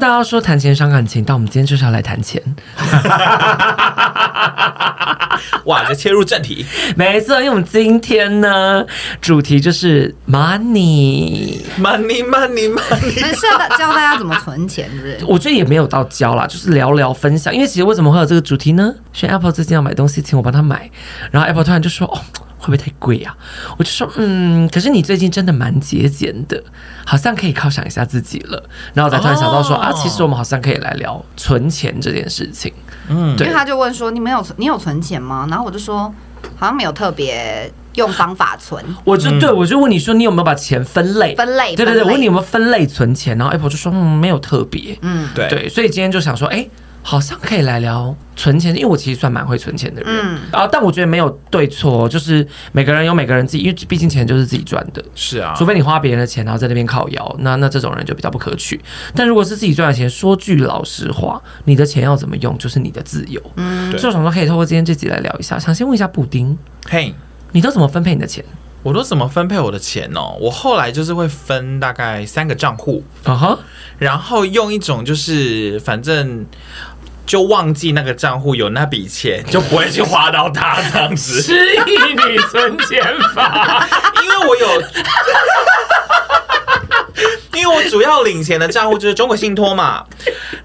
大家说谈钱伤感情，但我们今天就是要来谈钱。哇，这切入正题，没错，因为我们今天呢，主题就是 money，money，money，money。是要教大家怎么存钱，是不是？我觉得也没有到教啦，就是聊聊分享。因为其实为什么会有这个主题呢？选 Apple 最近要买东西，请我帮他买，然后 Apple 突然就说：“哦。”会不会太贵啊？我就说，嗯，可是你最近真的蛮节俭的，好像可以犒赏一下自己了。然后我才突然想到说，哦、啊，其实我们好像可以来聊存钱这件事情。嗯，对。因为他就问说，你没有你有存钱吗？然后我就说，好像没有特别用方法存。我就对我就问你说，你有没有把钱分类？分类？对对对，我问你有没有分类存钱？然后 Apple 就说，嗯，没有特别。嗯，对对，所以今天就想说，哎。好像可以来聊存钱，因为我其实算蛮会存钱的人，嗯啊，但我觉得没有对错，就是每个人有每个人自己，因为毕竟钱就是自己赚的，是啊，除非你花别人的钱，然后在那边靠摇，那那这种人就比较不可取。但如果是自己赚的钱，说句老实话，你的钱要怎么用，就是你的自由。嗯，所以我想说可以透过今天这集来聊一下。想先问一下布丁，嘿，你都怎么分配你的钱？我都怎么分配我的钱哦？我后来就是会分大概三个账户，啊哈，然后用一种就是反正。就忘记那个账户有那笔钱，就不会去花到它这样子。失忆女存钱法，因为我有。因为我主要领钱的账户就是中国信托嘛，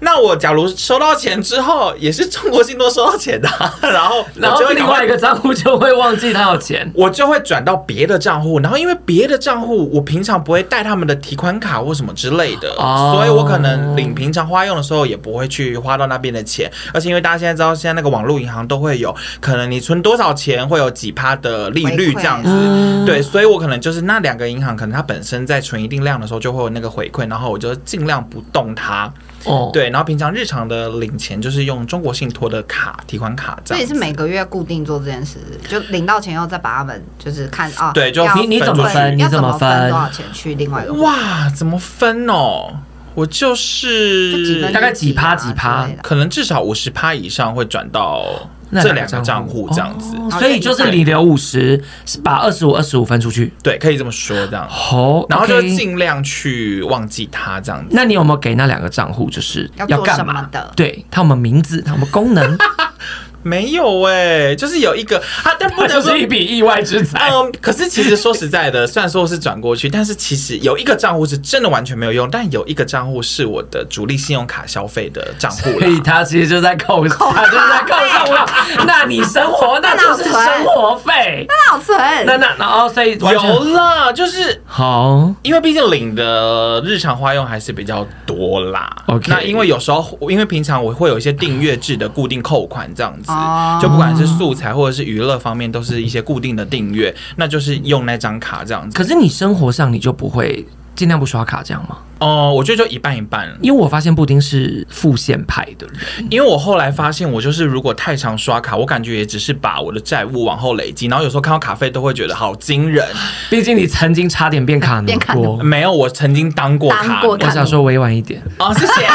那我假如收到钱之后，也是中国信托收到钱的，然后然后另外一个账户就会忘记他有钱，我就会转到别的账户，然后因为别的账户我平常不会带他们的提款卡或什么之类的，所以我可能领平常花用的时候也不会去花到那边的钱，而且因为大家现在知道现在那个网络银行都会有，可能你存多少钱会有几趴的利率这样子，对，所以我可能就是那两个银行，可能它本身在存一定量的时候就会有那个。回馈，然后我就尽量不动它。哦，对，然后平常日常的领钱就是用中国信托的卡提款卡，这样。这也是每个月固定做这件事，就领到钱后再把他们就是看啊。对，就你你怎么分？你怎么分多少钱去另外一个？哇，怎么分哦？我就是大概几趴几趴，可能至少五十趴以上会转到。这两个账户这样子，所以就是你留五十，把二十五、二十五分出去，对，可以这么说这样。好，然后就尽量去忘记它这样子。那你有没有给那两个账户就是要干嘛的？对，他们名字，他们功能。没有哎、欸，就是有一个啊，但不能说是一笔意外之财。嗯，可是其实说实在的，虽然说是转过去，但是其实有一个账户是真的完全没有用，但有一个账户是我的主力信用卡消费的账户，所以他其实就在扣，扣他就是在扣上我。那你生活那就是生活费，那好存，那那然后所以有了，就是好，因为毕竟领的日常花用还是比较多啦。OK，那因为有时候因为平常我会有一些订阅制的固定扣款这样子。就不管是素材或者是娱乐方面，都是一些固定的订阅，那就是用那张卡这样子。可是你生活上你就不会尽量不刷卡这样吗？哦，我觉得就一半一半。因为我发现布丁是付现派的人，因为我后来发现，我就是如果太常刷卡，我感觉也只是把我的债务往后累积，然后有时候看到卡费都会觉得好惊人。毕竟你曾经差点变卡奴过，没有，我曾经当过卡奴。我想说委婉一点哦，谢谢。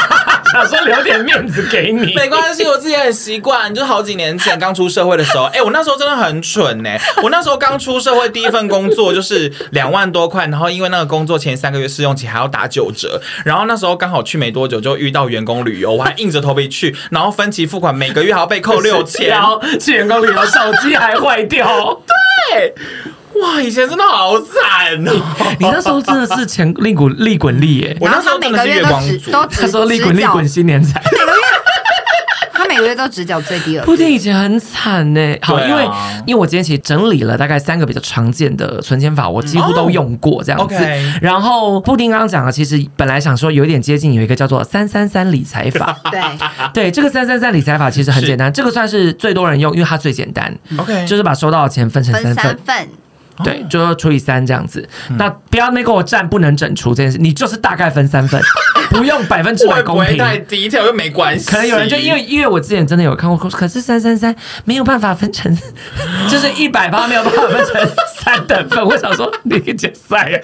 想说留点面子给你，没关系，我自己很习惯。就是好几年前刚出社会的时候，哎、欸，我那时候真的很蠢呢、欸。我那时候刚出社会，第一份工作就是两万多块，然后因为那个工作前三个月试用期还要打九折，然后那时候刚好去没多久就遇到员工旅游，我还硬着头皮去，然后分期付款，每个月还要被扣六千，去员工旅游手机还坏掉，对。哇，以前真的好惨哦！你那时候真的是钱利滚利滚利耶！我那时候真的是月光族，他说利滚利滚新年财，每个月他每个月都只缴最低额。布丁以前很惨呢，好，因为因为我今天其实整理了大概三个比较常见的存钱法，我几乎都用过这样子。然后布丁刚刚讲了，其实本来想说有一点接近，有一个叫做三三三理财法。对对，这个三三三理财法其实很简单，这个算是最多人用，因为它最简单。OK，就是把收到的钱分成三份。对，就要除以三这样子。嗯、那不要那给我占不能整除这件事，你就是大概分三份。不用百分之百公平，太低调又没关系。可能有人就因为因为我之前真的有看过，可是三三三没有办法分成，就是一百八没有办法分成三等份。我想说你个假赛啊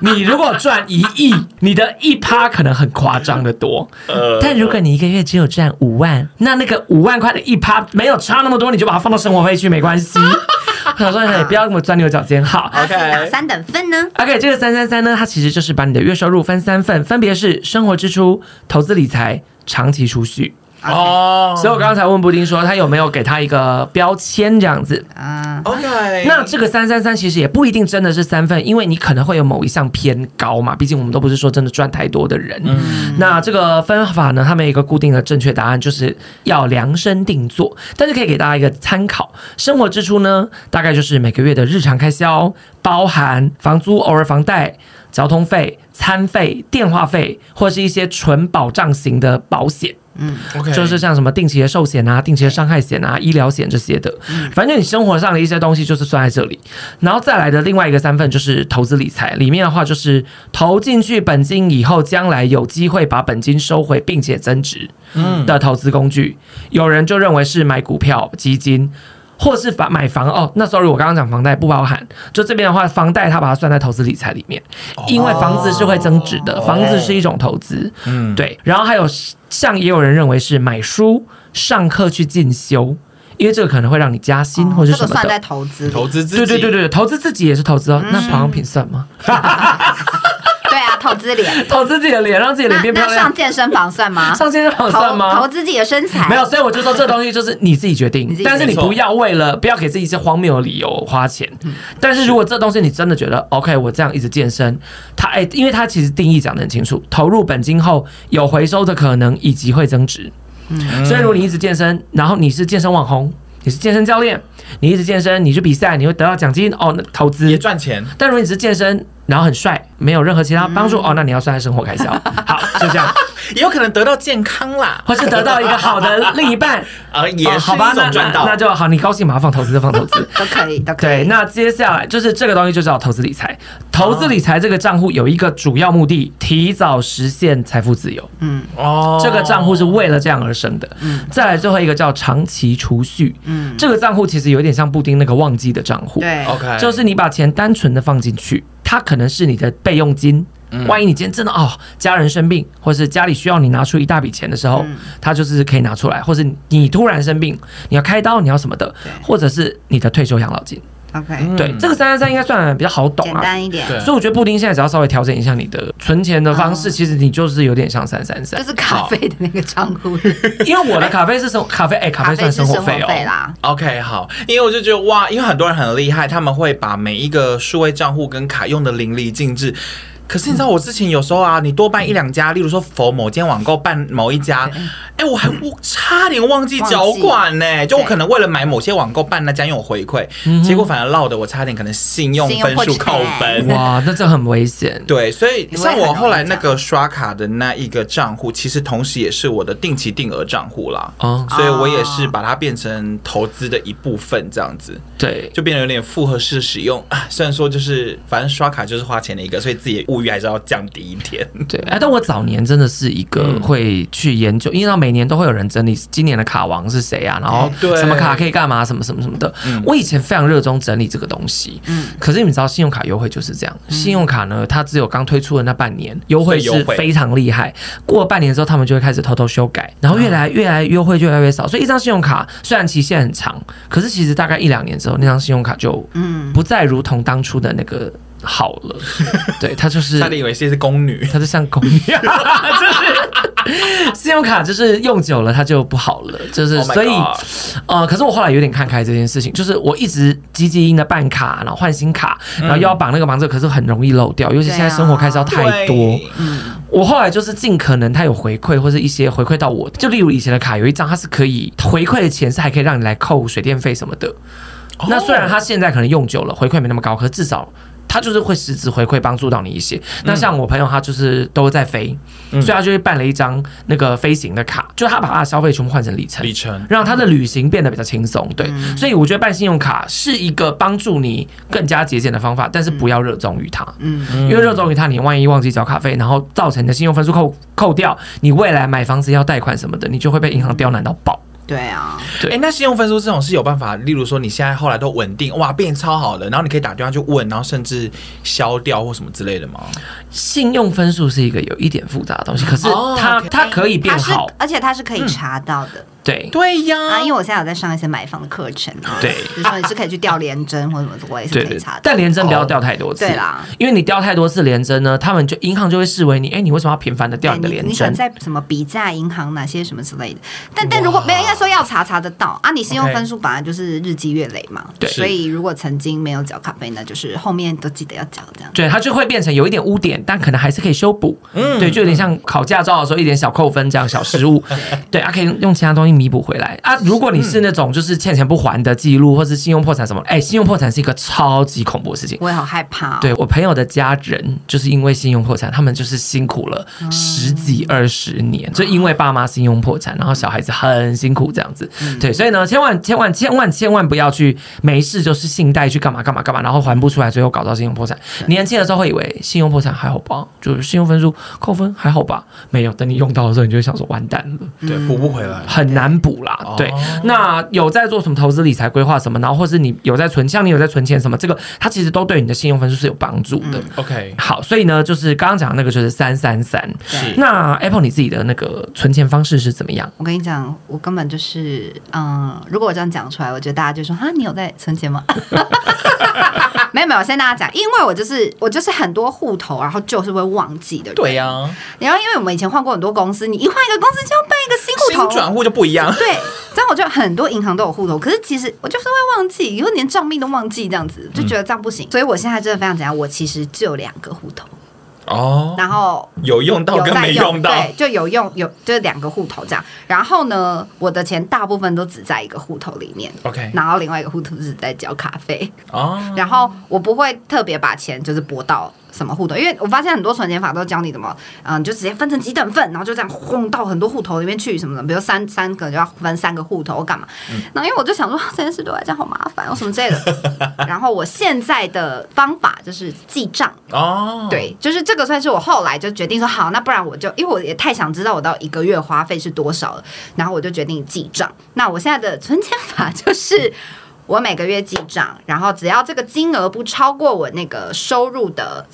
你！你如果赚一亿，你的一趴可能很夸张的多。呃，但如果你一个月只有赚五万，那那个五万块的一趴没有差那么多，你就把它放到生活费去没关系。我想说，你不要那么钻牛角尖。好，OK，哪三等份呢？OK，这个三三三呢，它其实就是把你的月收入分三份，分别是生活支出、投资理财、长期储蓄。哦.所以我刚才问布丁说，他有没有给他一个标签这样子？啊，OK。那这个三三三其实也不一定真的是三份，因为你可能会有某一项偏高嘛，毕竟我们都不是说真的赚太多的人。嗯，那这个分法呢，他们有一个固定的正确答案，就是要量身定做，但是可以给大家一个参考。生活支出呢，大概就是每个月的日常开销，包含房租、偶尔房贷、交通费、餐费、电话费，或是一些纯保障型的保险。嗯，OK，就是像什么定期的寿险啊、定期的伤害险啊、医疗险这些的，反正你生活上的一些东西就是算在这里，然后再来的另外一个三份就是投资理财，里面的话就是投进去本金以后，将来有机会把本金收回并且增值，嗯。的投资工具，有人就认为是买股票、基金。或是把买房哦，那 sorry，我刚刚讲房贷不包含。就这边的话，房贷它把它算在投资理财里面，因为房子是会增值的，房子是一种投资。嗯，对。然后还有像也有人认为是买书、上课去进修，因为这个可能会让你加薪或者什么的。算在投资，投资自己。对对对对，投资自己也是投资哦。那保养品算吗？投资脸，投资自己的脸，让自己的脸变漂亮。上健身房算吗？上健身房算吗？投资自己的身材。没有，所以我就说这东西就是你自己决定，但是你不要为了不要给自己一些荒谬的理由花钱。但是如果这东西你真的觉得 OK，我这样一直健身，它哎，因为它其实定义讲的很清楚，投入本金后有回收的可能以及会增值。嗯，所以如果你一直健身，然后你是健身网红，你是健身教练，你一直健身，你去比赛，你会得到奖金哦，那投资也赚钱。但如果你只是健身，然后很帅，没有任何其他帮助、嗯、哦，那你要算在生活开销。好，就这样，也有可能得到健康啦，或是得到一个好的另一半 啊，也是一种赚到。那就好，你高兴马上放投资就放投资 都可以，都可以。对，那接下来就是这个东西就叫投资理财。投资理财这个账户有一个主要目的，提早实现财富自由。嗯，哦，这个账户是为了这样而生的。嗯，再来最后一个叫长期储蓄。嗯，这个账户其实有点像布丁那个旺季的账户。对，OK，就是你把钱单纯的放进去。它可能是你的备用金，万一你今天真的哦，家人生病，或是家里需要你拿出一大笔钱的时候，它就是可以拿出来，或是你突然生病，你要开刀，你要什么的，或者是你的退休养老金。OK，对，这个三三三应该算比较好懂啊，简单一点。所以我觉得布丁现在只要稍微调整一下你的存钱的方式，其实你就是有点像三三三，就是卡费的那个账户。因为我的卡费是生卡费，哎，卡费算生活费哦。啦。OK，好，因为我就觉得哇，因为很多人很厉害，他们会把每一个数位账户跟卡用的淋漓尽致。可是你知道，我之前有时候啊，你多办一两家，例如说否某间网购办某一家，哎，我还我差点忘记缴款呢。就我可能为了买某些网购办那家用我回馈，结果反而落得我差点可能信用分数扣分。哇，那这很危险。对，所以像我后来那个刷卡的那一个账户，其实同时也是我的定期定额账户啦。哦，所以我也是把它变成投资的一部分，这样子。对，就变得有点复合式使用。虽然说就是反正刷卡就是花钱的一个，所以自己物欲还是要降低一点。对，哎，但我早年真的是一个会去研究，因为到每年都会有人整理今年的卡王是谁啊，然后什么卡可以干嘛，什么什么什么的。我以前非常热衷整理这个东西。嗯，可是你们知道，信用卡优惠就是这样。信用卡呢，它只有刚推出的那半年优惠是非常厉害，过了半年之后，他们就会开始偷偷修改，然后越来越来优惠就越来越少。所以一张信用卡虽然期限很长，可是其实大概一两年之后，那张信用卡就嗯不再如同当初的那个好了。对，他就是差点以为是宫女，他就像宫女，就是信用卡就是用久了它就不好了，就是所以呃，可是我后来有点看开这件事情，就是我一直积极的办卡，然后换新卡，然后又要绑那个绑这个，可是很容易漏掉，尤其现在生活开销太多。嗯，我后来就是尽可能他有回馈或者一些回馈到我，就例如以前的卡有一张它是可以回馈的钱是还可以让你来扣水电费什么的。那虽然它现在可能用久了回馈没那么高，可是至少。他就是会实质回馈帮助到你一些。那像我朋友，他就是都在飞，嗯、所以他就会办了一张那个飞行的卡，就他把他的消费全部换成里程，里程让他的旅行变得比较轻松。对，嗯、所以我觉得办信用卡是一个帮助你更加节俭的方法，但是不要热衷于它。嗯，因为热衷于它，你万一忘记缴卡费，然后造成你的信用分数扣扣掉，你未来买房子要贷款什么的，你就会被银行刁难到爆。对啊，对，哎，那信用分数这种是有办法，例如说你现在后来都稳定，哇，变超好了，然后你可以打电话去问，然后甚至消掉或什么之类的吗？信用分数是一个有一点复杂的东西，可是它、哦 okay、它可以变好，而且它是可以查到的。嗯对对呀，啊，因为我现在有在上一些买房的课程，对，比如说你是可以去调联针或者什么，我也是可以查的。但联针不要调太多次，对啦，因为你调太多次联针呢，他们就银行就会视为你，哎，你为什么要频繁的调你的联针？你想在什么比价银行哪些什么之类的。但但如果没有，应该说要查查得到啊。你信用分数本来就是日积月累嘛，对，所以如果曾经没有缴卡费，那就是后面都记得要缴这样。对，它就会变成有一点污点，但可能还是可以修补。嗯，对，就有点像考驾照的时候一点小扣分这样小失误，对啊，可以用其他东西弥补回来啊。如果你是那种就是欠钱不还的记录，或是信用破产什么，哎，信用破产是一个超级恐怖的事情，我也好害怕哦。对，我朋友的家人就是因为信用破产，他们就是辛苦了十几二十年，就因为爸妈信用破产，然后小孩子很辛苦这样子。对，所以呢，千万千万千万千万不要去没事就是信贷去干嘛干嘛干嘛，然后还不出来，最后搞到信用破产。年轻的时候会以为信用破产还好吧，就是信用分数扣分还好吧，没有，等你用到的时候，你就会想说完蛋了，对，补不回来，很难补啦。对。那有在做什么投资理财规划什么，然后或是你有在存，像你有在存钱什么，这个它其实都对你的信用分数是有帮助的。OK，好，所以呢，就是刚刚讲的那个就是三三三是。那 Apple 你自己的那个存钱方式是怎么样？我跟你讲，我根本就是，嗯，如果我这样讲出来，我觉得大家就说啊，你有在存钱吗？没有没有，我先跟大家讲，因为我就是我就是很多户头，然后就是会忘记的人。对呀、啊，然后因为我们以前换过很多公司，你一换一个公司就要办一个新户头，新转户就不一样。对，这样我就很多银行都有户头，可是其实我就是会忘记，以后连账密都忘记，这样子就觉得这样不行。嗯、所以我现在真的非常简单，我其实就两个户头。哦，然后有用到跟没用到，对，就有用有就是两个户头这样。然后呢，我的钱大部分都只在一个户头里面，OK。然后另外一个户头是在交卡费哦。然后我不会特别把钱就是拨到。什么户头？因为我发现很多存钱法都教你怎么，嗯，就直接分成几等份，然后就这样轰到很多户头里面去什么的。比如三三个就要分三个户头，干嘛？那、嗯、因为我就想说这件事对我来讲好麻烦，有什么之类的。然后我现在的方法就是记账哦，对，就是这个算是我后来就决定说好，那不然我就因为我也太想知道我到一个月花费是多少了，然后我就决定记账。那我现在的存钱法就是。我每个月记账，然后只要这个金额不超过我那个收入的，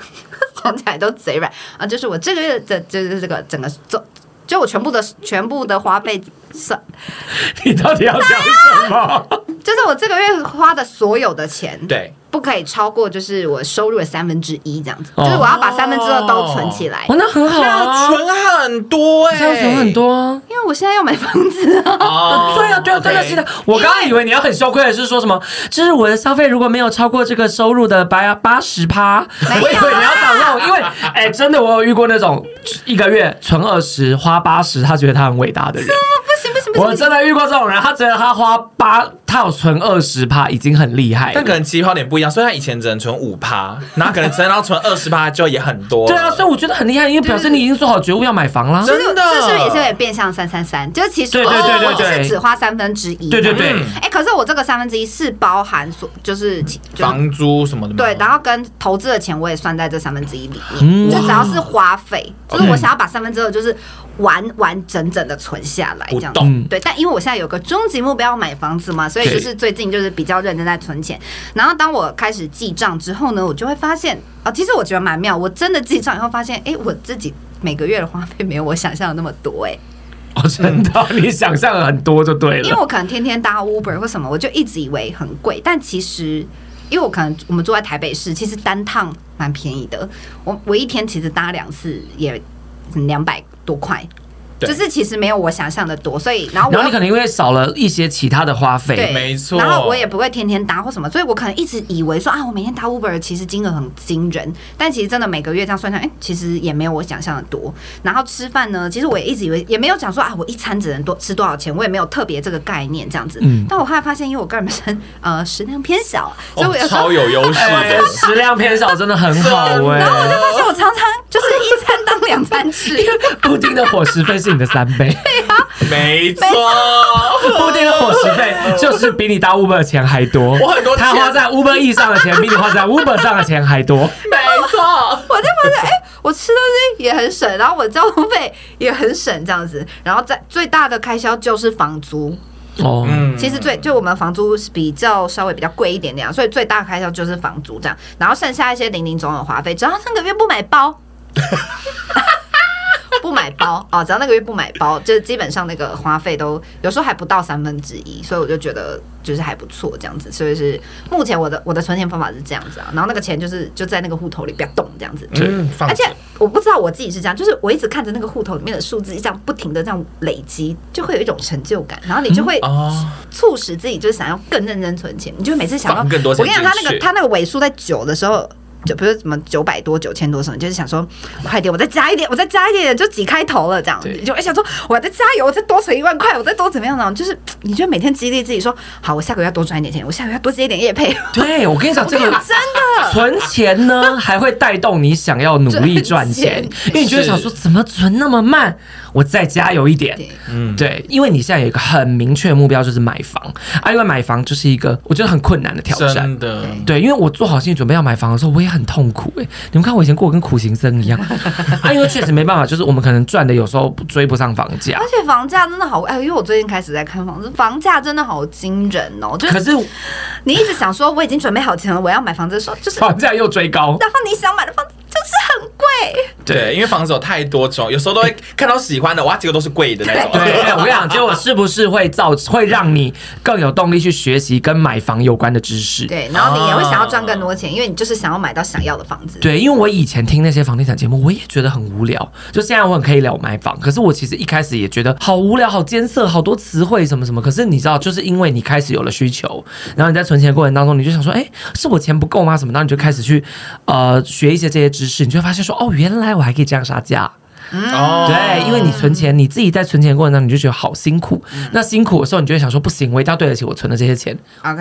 讲起来都贼软啊！就是我这个月的，就是这个整个做，就我全部的全部的花费算。你到底要讲什么？就是我这个月花的所有的钱。对。不可以超过就是我收入的三分之一这样子，就是我要把三分之二都存起来。哦，那很好啊，存很多哎，这样存很多，因为我现在要买房子啊。对啊，对啊，对啊，是的。我刚刚以为你要很羞愧的是说什么，就是我的消费如果没有超过这个收入的八八十趴，我以为你要找那种，因为哎，真的我有遇过那种一个月存二十花八十，他觉得他很伟大的人。不行不行不行，我真的遇过这种人，他觉得他花八，他有存二十趴已经很厉害，但可能起跑点不一样。所以他以前只能存五趴，然后可能存到存二十趴就也很多。对啊，所以我觉得很厉害，因为表示你已经做好觉悟要买房了。真的，这是不是也是有点变相三三三？就是其实我我就是只花三分之一。对对对。哎，可是我这个三分之一是包含所就是房租什么的。对，然后跟投资的钱我也算在这三分之一里面。就只要是花费，就是我想要把三分之二就是完完整整的存下来这样。对，但因为我现在有个终极目标买房子嘛，所以就是最近就是比较认真在存钱。然后当我开始记账之后呢，我就会发现啊，其实我觉得蛮妙。我真的记账以后发现，哎，我自己每个月的花费没有我想象的那么多，哎。哦，真的，你想象了很多就对了。因为我可能天天搭 Uber 或什么，我就一直以为很贵，但其实因为我可能我们住在台北市，其实单趟蛮便宜的。我我一天其实搭两次也两百多块。就是其实没有我想象的多，所以然后我然后你可能因为少了一些其他的花费，对，没错。然后我也不会天天搭或什么，所以我可能一直以为说啊，我每天搭 Uber 其实金额很惊人，但其实真的每个月这样算下来，哎，其实也没有我想象的多。然后吃饭呢，其实我也一直以为也没有讲说啊，我一餐只能多吃多少钱，我也没有特别这个概念这样子。嗯。但我后来发现，因为我个人本身呃食量偏小，所以我有时候超有优势，食量偏小真的很好哎。然后我就发现我常常就是一餐当两餐吃，布丁的伙食费是你的三倍。没错，布丁的伙食费就是比你搭 Uber 的钱还多。我很多他花在 Uber E 上的钱比你花在 Uber 上的钱还多。没错，我就发现哎、欸，我吃东西也很省，然后我交通费也很省，这样子，然后在最大的开销就是房租。哦，嗯，其实最就我们房租是比较稍微比较贵一点点，所以最大开销就是房租这样，然后剩下一些零零总总花费，只要上个月不买包。不买包啊，只要那个月不买包，就是基本上那个花费都有时候还不到三分之一，所以我就觉得就是还不错这样子。所以是目前我的我的存钱方法是这样子啊，然后那个钱就是就在那个户头里不要动这样子。嗯，而且我不知道我自己是这样，就是我一直看着那个户头里面的数字这样不停的这样累积，就会有一种成就感，然后你就会促使自己就是想要更认真存钱，你就每次想要更多钱。我跟你讲，他那个他那个尾数在九的时候。就比如什么九百多、九千多什么，就是想说快点，我再加一点，我再加一点，就几开头了这样子，就想说我再加油，我再多存一万块，我再多怎么样呢？就是你就每天激励自己说，好，我下个月要多赚一点钱，我下个月要多接一点业配。对，我跟你讲，这个真的存钱呢，还会带动你想要努力赚钱，因为你就会想说，怎么存那么慢？我再加油一点。嗯，对，因为你现在有一个很明确的目标，就是买房啊，因为买房就是一个我觉得很困难的挑战。真的，对，因为我做好心理准备要买房的时候，我也。很痛苦哎、欸！你们看我以前过跟苦行僧一样 啊，因为确实没办法，就是我们可能赚的有时候追不上房价，而且房价真的好哎！因为我最近开始在看房子，房价真的好惊人哦。就是、可是你一直想说我已经准备好钱了，我要买房子的时候，就是房价又追高，然后你想买的房子。就是很贵，对，因为房子有太多种，有时候都会 看到喜欢的，哇，这个都是贵的那种。对，我跟你讲，结果是不是会造会让你更有动力去学习跟买房有关的知识？对，然后你也会想要赚更多钱，因为你就是想要买到想要的房子。对，因为我以前听那些房地产节目，我也觉得很无聊。就现在我很可以聊买房，可是我其实一开始也觉得好无聊、好艰涩、好多词汇什么什么。可是你知道，就是因为你开始有了需求，然后你在存钱的过程当中，你就想说，哎，是我钱不够吗？什么？然后你就开始去呃学一些这些知识，你就会发现说，哦。原来我还可以这样杀价。哦，对，因为你存钱，你自己在存钱的过程当中，你就觉得好辛苦。那辛苦的时候，你就会想说，不行，我一定要对得起我存的这些钱。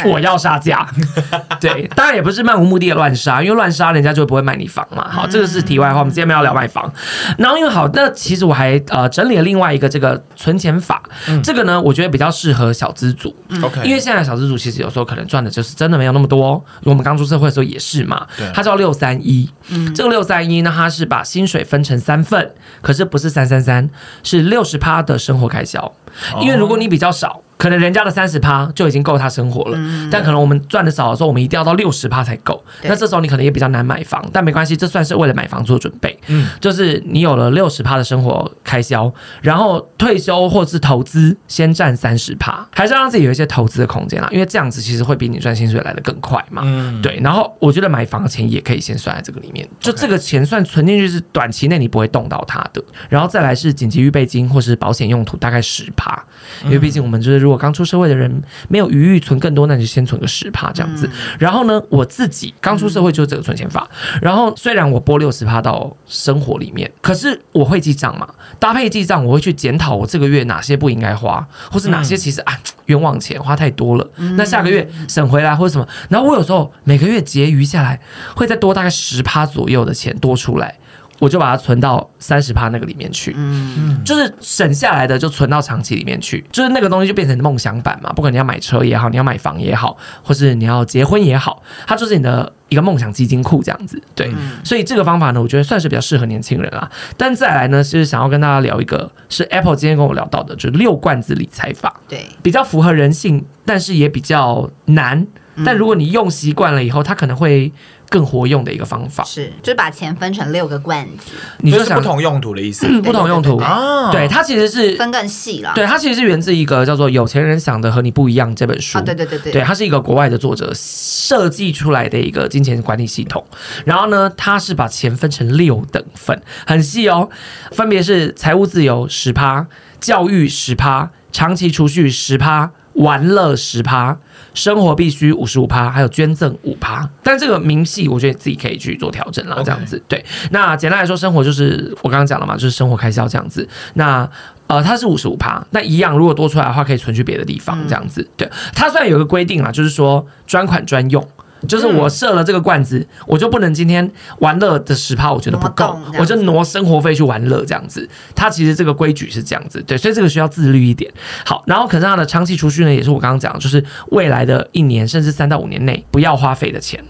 我要杀价。对，当然也不是漫无目的的乱杀，因为乱杀人家就不会卖你房嘛。好，这个是题外话，我们今天没有聊卖房。然后因为好，那其实我还呃整理了另外一个这个存钱法，这个呢，我觉得比较适合小资族。OK，因为现在小资族其实有时候可能赚的就是真的没有那么多。我们刚出社会的时候也是嘛。对，它叫六三一。嗯，这个六三一呢，它是把薪水分成三份。可是不是三三三，是六十趴的生活开销，因为如果你比较少。可能人家的三十趴就已经够他生活了，嗯、但可能我们赚的少的时候，我们一定要到六十趴才够。那这时候你可能也比较难买房，但没关系，这算是为了买房做准备。嗯，就是你有了六十趴的生活开销，然后退休或是投资先占三十趴，还是让自己有一些投资的空间啦。因为这样子其实会比你赚薪水来的更快嘛。嗯，对。然后我觉得买房的钱也可以先算在这个里面，就这个钱算存进去是短期内你不会动到它的。然后再来是紧急预备金或是保险用途，大概十趴，因为毕竟我们就是如果刚出社会的人没有余裕存更多，那你就先存个十趴这样子。然后呢，我自己刚出社会就是这个存钱法。然后虽然我拨六十趴到生活里面，可是我会记账嘛，搭配记账，我会去检讨我这个月哪些不应该花，或是哪些其实啊冤枉钱花太多了。那下个月省回来或者什么。然后我有时候每个月结余下来，会再多大概十趴左右的钱多出来。我就把它存到三十趴那个里面去，嗯，就是省下来的就存到长期里面去，就是那个东西就变成梦想版嘛。不管你要买车也好，你要买房也好，或是你要结婚也好，它就是你的一个梦想基金库这样子。对，嗯、所以这个方法呢，我觉得算是比较适合年轻人啦。但再来呢，是想要跟大家聊一个，是 Apple 今天跟我聊到的，就是六罐子理财法，对，比较符合人性，但是也比较难。但如果你用习惯了以后，它可能会。更活用的一个方法。是，就是把钱分成六个罐子，你就想不同用途的意思，不同用途啊。对，它其实是分更细了。对，它其实是源自一个叫做《有钱人想的和你不一样》这本书。对对对对，对，它是一个国外的作者设计出来的一个金钱管理系统。然后呢，它是把钱分成六等份，很细哦，分别是财务自由十趴。教育十趴，长期储蓄十趴，玩乐十趴，生活必须五十五趴，还有捐赠五趴。但这个明细，我觉得自己可以去做调整啦。这样子.对。那简单来说，生活就是我刚刚讲了嘛，就是生活开销这样子。那呃，它是五十五趴，那一样如果多出来的话，可以存去别的地方，这样子。对，它虽然有个规定啊，就是说专款专用。就是我设了这个罐子，嗯、我就不能今天玩乐的十趴，我觉得不够，我就挪生活费去玩乐这样子。它其实这个规矩是这样子，对，所以这个需要自律一点。好，然后可是它的长期储蓄呢，也是我刚刚讲的，就是未来的一年甚至三到五年内不要花费的钱。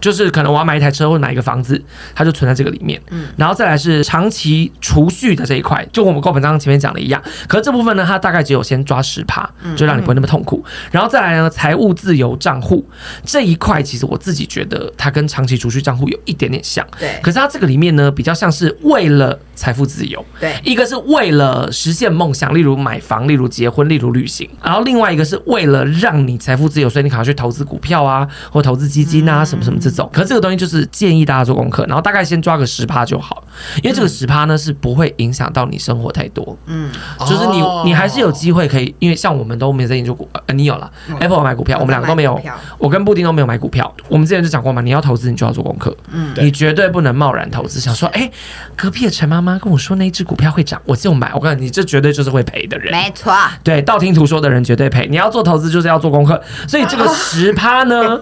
就是可能我要买一台车或者买一个房子，它就存在这个里面。嗯，然后再来是长期储蓄的这一块，就我们购本章前面讲的一样。可是这部分呢，它大概只有先抓十趴，就让你不会那么痛苦。然后再来呢，财务自由账户这一块，其实我自己觉得它跟长期储蓄账户有一点点像。对。可是它这个里面呢，比较像是为了财富自由。对。一个是为了实现梦想，例如买房，例如结婚，例如旅行。然后另外一个是为了让你财富自由，所以你可能去投资股票啊，或投资基金啊，什么什么这种。可是这个东西就是建议大家做功课，然后大概先抓个十趴就好，因为这个十趴呢是不会影响到你生活太多。嗯，就是你你还是有机会可以，因为像我们都没在研究股，呃，你有了 Apple 买股票，我们两个都没有，我跟布丁都没有买股票。我们之前就讲过嘛，你要投资你就要做功课，嗯，你绝对不能贸然投资，想说哎，隔壁的陈妈妈跟我说那只股票会涨，我就买。我告诉你，这绝对就是会赔的人。没错，对，道听途说的人绝对赔。你要做投资就是要做功课，所以这个十趴呢，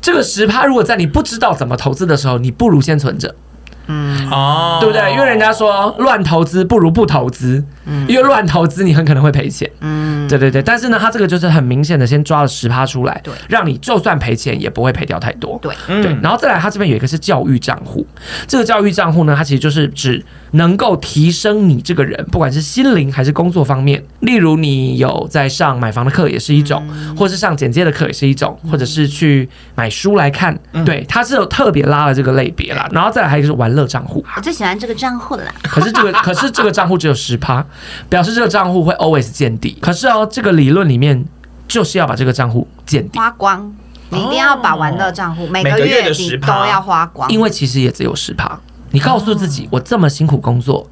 这个十趴如果在你不不知道怎么投资的时候，你不如先存着，嗯，哦，对不对？因为人家说乱投资不如不投资，嗯，因为乱投资你很可能会赔钱，嗯，对对对。但是呢，它这个就是很明显的，先抓了十趴出来，对，让你就算赔钱也不会赔掉太多，对，对。然后再来，它这边有一个是教育账户，这个教育账户呢，它其实就是指。能够提升你这个人，不管是心灵还是工作方面，例如你有在上买房的课也是一种，或是上简介的课也是一种，或者是去买书来看，对，它是有特别拉了这个类别啦。然后再来还有一个是玩乐账户，我最喜欢这个账户了。啦。可是这个可是这个账户只有十趴，表示这个账户会 always 见底。可是哦，这个理论里面就是要把这个账户见底。花光，你一定要把玩乐账户每个月你都要花光，因为其实也只有十趴。你告诉自己，我这么辛苦工作，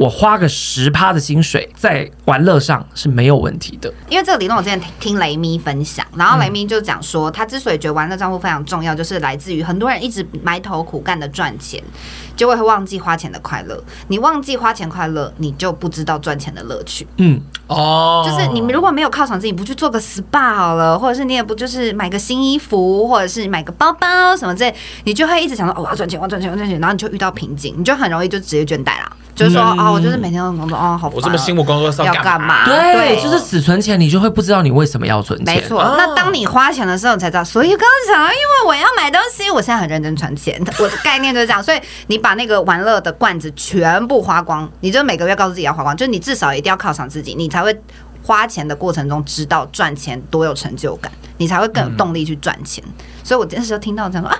我花个十趴的薪水在玩乐上是没有问题的。因为这个理论我之前听雷咪分享，然后雷咪就讲说，他之所以觉得玩乐账户非常重要，就是来自于很多人一直埋头苦干的赚钱，就会忘记花钱的快乐。你忘记花钱快乐，你就不知道赚钱的乐趣。嗯，哦，就是你如果没有犒赏自己，不去做个 SPA 好了，或者是你也不就是买个新衣服，或者是买个包包什么之类，你就会一直想说，哦，我要赚钱，我要赚钱，我要赚钱，然后你就遇到瓶颈，你就很容易就直接倦怠啦。就是说哦，我就是每天都工作，哦，好烦，我这么辛苦工作要干嘛？对，对就是只存钱，你就会不知道你为什么要存钱。没错，那当你花钱的时候，你才知道。所以刚刚讲，因为我要买东西，我现在很认真存钱。我的概念就是这样。所以你把那个玩乐的罐子全部花光，你就每个月告诉自己要花光，就你至少一定要犒赏自己，你才会花钱的过程中知道赚钱多有成就感，你才会更有动力去赚钱。嗯、所以我那时候听到这样说啊。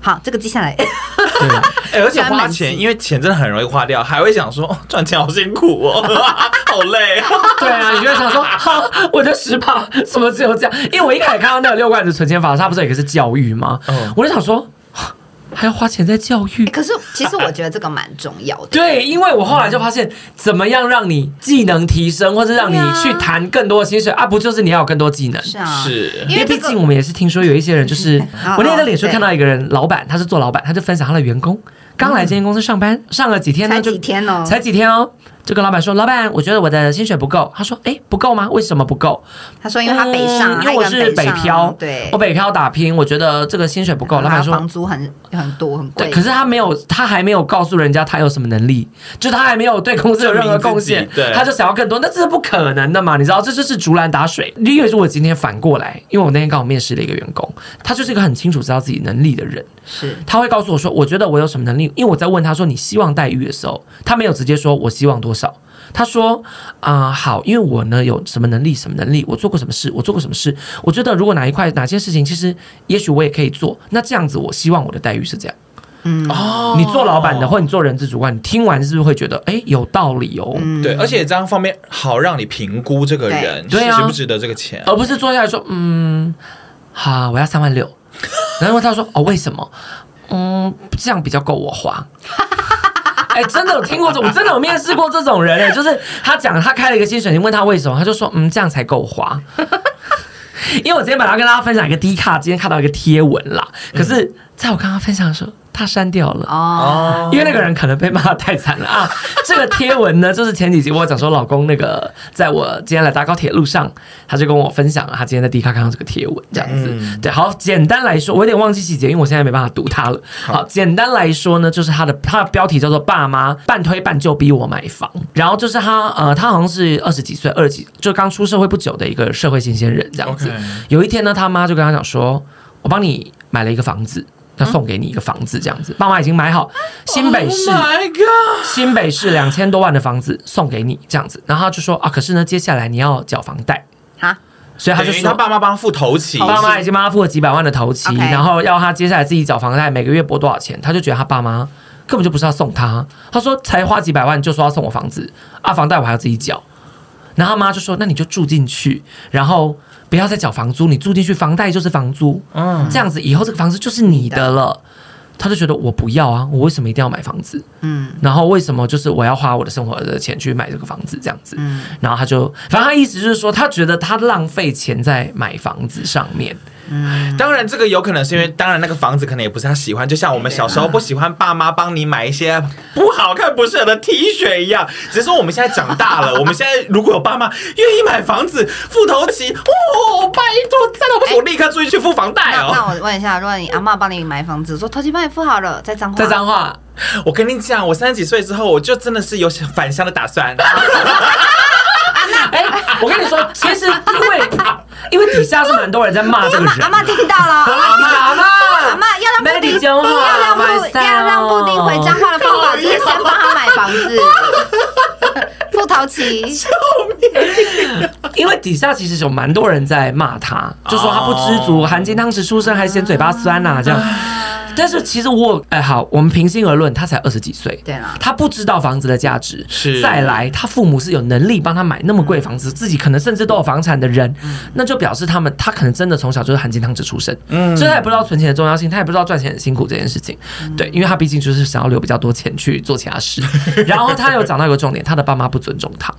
好，这个记下来。而且花钱，因为钱真的很容易花掉，还会想说赚钱好辛苦哦，好累啊。对啊，你就会想说，哈，我的十趴怎么只有这样？因为我一开始看到那个六罐子存钱法，它不是有一个是教育吗？嗯，我就想说。还要花钱在教育，可是其实我觉得这个蛮重要的。对，因为我后来就发现，怎么样让你技能提升，或者让你去谈更多的薪水啊？不就是你要有更多技能？是啊，是。因为毕竟我们也是听说有一些人，就是 我那天在脸书看到一个人，老板他是做老板，他就分享他的员工刚来这间公司上班，上了几天呢？才几天哦，才几天哦。就跟老板说：“老板，我觉得我的薪水不够。”他说：“哎，不够吗？为什么不够？”他说：“因为他北上，因为我是北漂，对，我北漂打拼，我觉得这个薪水不够。”老板说：“房租很很多，很贵。”对，可是他没有，他还没有告诉人家他有什么能力，就他还没有对公司有任何贡献，对，他就想要更多，那这是不可能的嘛？你知道，这就是竹篮打水。因为是我今天反过来，因为我那天刚好面试了一个员工，他就是一个很清楚知道自己能力的人，是他会告诉我说：“我觉得我有什么能力。”因为我在问他说：“你希望待遇的时候，他没有直接说我希望多。”少？他说啊、呃，好，因为我呢有什么能力，什么能力，我做过什么事，我做过什么事，我觉得如果哪一块哪件事情，其实也许我也可以做。那这样子，我希望我的待遇是这样。嗯哦，你做老板的，或你做人资主管，你听完是不是会觉得，哎，有道理哦？嗯、对，而且这样方面好让你评估这个人对值不值得这个钱，而不是坐下来说，嗯，好，我要三万六。然后他说，哦，为什么？嗯，这样比较够我花。哎，真的有听过这种，我真的有面试过这种人哎，就是他讲他开了一个薪水，你问他为什么，他就说，嗯，这样才够花。因为我今天本来要跟大家分享一个 D 卡，今天看到一个贴文啦，可是在我刚刚分享的时候。他删掉了哦，因为那个人可能被骂太惨了啊。这个贴文呢，就是前几集我讲说，老公那个在我今天来搭高铁路上，他就跟我分享了他今天在 D 卡看到这个贴文，这样子。对，好，简单来说，我有点忘记细节，因为我现在没办法读它了。好，简单来说呢，就是他的他的标题叫做“爸妈半推半就逼我买房”，然后就是他呃，他好像是二十几岁，二十几就刚出社会不久的一个社会新鲜人这样子。有一天呢，他妈就跟他讲说：“我帮你买了一个房子。”他送给你一个房子，这样子，爸妈已经买好 新北市，Oh my God! 新北市两千多万的房子送给你，这样子，然后他就说啊，可是呢，接下来你要缴房贷。啊，所以他就说他爸妈帮他付头期，爸妈已经帮他付了几百万的头期，Okay. 然后要他接下来自己缴房贷，每个月拨多少钱，他就觉得他爸妈根本就不是要送他，他说才花几百万就说要送我房子啊，房贷我还要自己缴，然后他妈就说那你就住进去，然后。不要再缴房租，你住进去，房贷就是房租，嗯，这样子以后这个房子就是你的了。他就觉得我不要啊，我为什么一定要买房子？嗯，然后为什么就是我要花我的生活的钱去买这个房子这样子？嗯，然后他就，反正他意思就是说，他觉得他浪费钱在买房子上面。嗯，当然这个有可能是因为，当然那个房子可能也不是他喜欢，就像我们小时候不喜欢爸妈帮你买一些 不好看、不适合的 T 恤一样。只是说我们现在长大了，我们现在如果有爸妈愿意买房子付头期，哦，拜托，真的不行，我立刻出去去付房贷哦。那我问一下，如果你阿妈帮你买房子，说头期帮你付好了，再脏话，再脏话，我跟你讲，我三十几岁之后，我就真的是有返乡的打算。哎，我跟你说，其实因为因为底下是蛮多人在骂这个人，阿妈听到了，阿妈阿妈阿妈要让布丁要让布要让布丁回家化的方法就是先帮他 买房子，付头期。救命！因为底下其实有蛮多人在骂他，就说他不知足，含金汤匙出生还嫌嘴巴酸呐，这样。但是其实我哎好，我们平心而论，他才二十几岁，对啊，他不知道房子的价值。是再来，他父母是有能力帮他买那么贵房子，自己可能甚至都有房产的人，那就表示他们他可能真的从小就是含金汤匙出身，嗯，所以他也不知道存钱的重要性，他也不知道赚钱很辛苦这件事情，对，因为他毕竟就是想要留比较多钱去做其他事。然后他有讲到一个重点，他的爸妈不尊重他，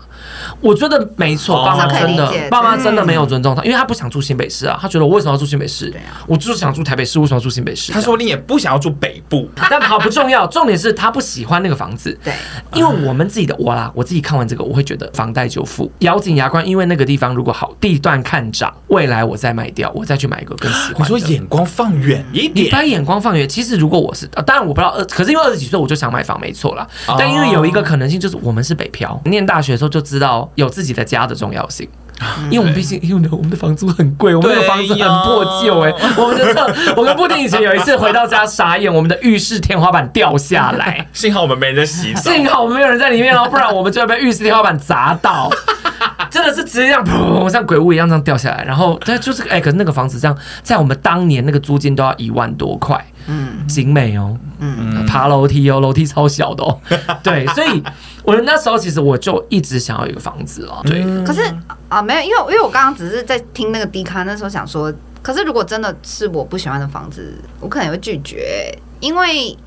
我觉得没错，爸妈真的爸妈真的没有尊重他，因为他不想住新北市啊，他觉得我为什么要住新北市？对啊，我就是想住台北市，为什么要住新北市？他说你也。不想要住北部，但好不重要，重点是他不喜欢那个房子。对，因为我们自己的我啦，我自己看完这个，我会觉得房贷就付，咬紧牙关，因为那个地方如果好，地段看涨，未来我再卖掉，我再去买一个更喜欢。你说眼光放远一点，你把眼光放远。其实如果我是，当然我不知道二，可是因为二十几岁我就想买房，没错啦。但因为有一个可能性，就是我们是北漂，念大学的时候就知道有自己的家的重要性。因为我们毕竟，因为我们的房租很贵，我们的房子很破旧哎。我们的我跟布丁以前有一次回到家傻眼，我们的浴室天花板掉下来，幸好我们没人在洗澡，幸好我们没有人在里面哦，不然我们就要被浴室天花板砸到，真的是直接这样砰，像鬼屋一样这样掉下来。然后，对，就是哎，可是那个房子这样，在我们当年那个租金都要一万多块，嗯，景美哦，嗯，爬楼梯哦，楼梯超小的哦，对，所以。我那时候其实我就一直想要一个房子了，对。可是啊，没有，因为因为我刚刚只是在听那个迪卡，那时候想说，可是如果真的是我不喜欢的房子，我可能会拒绝，因为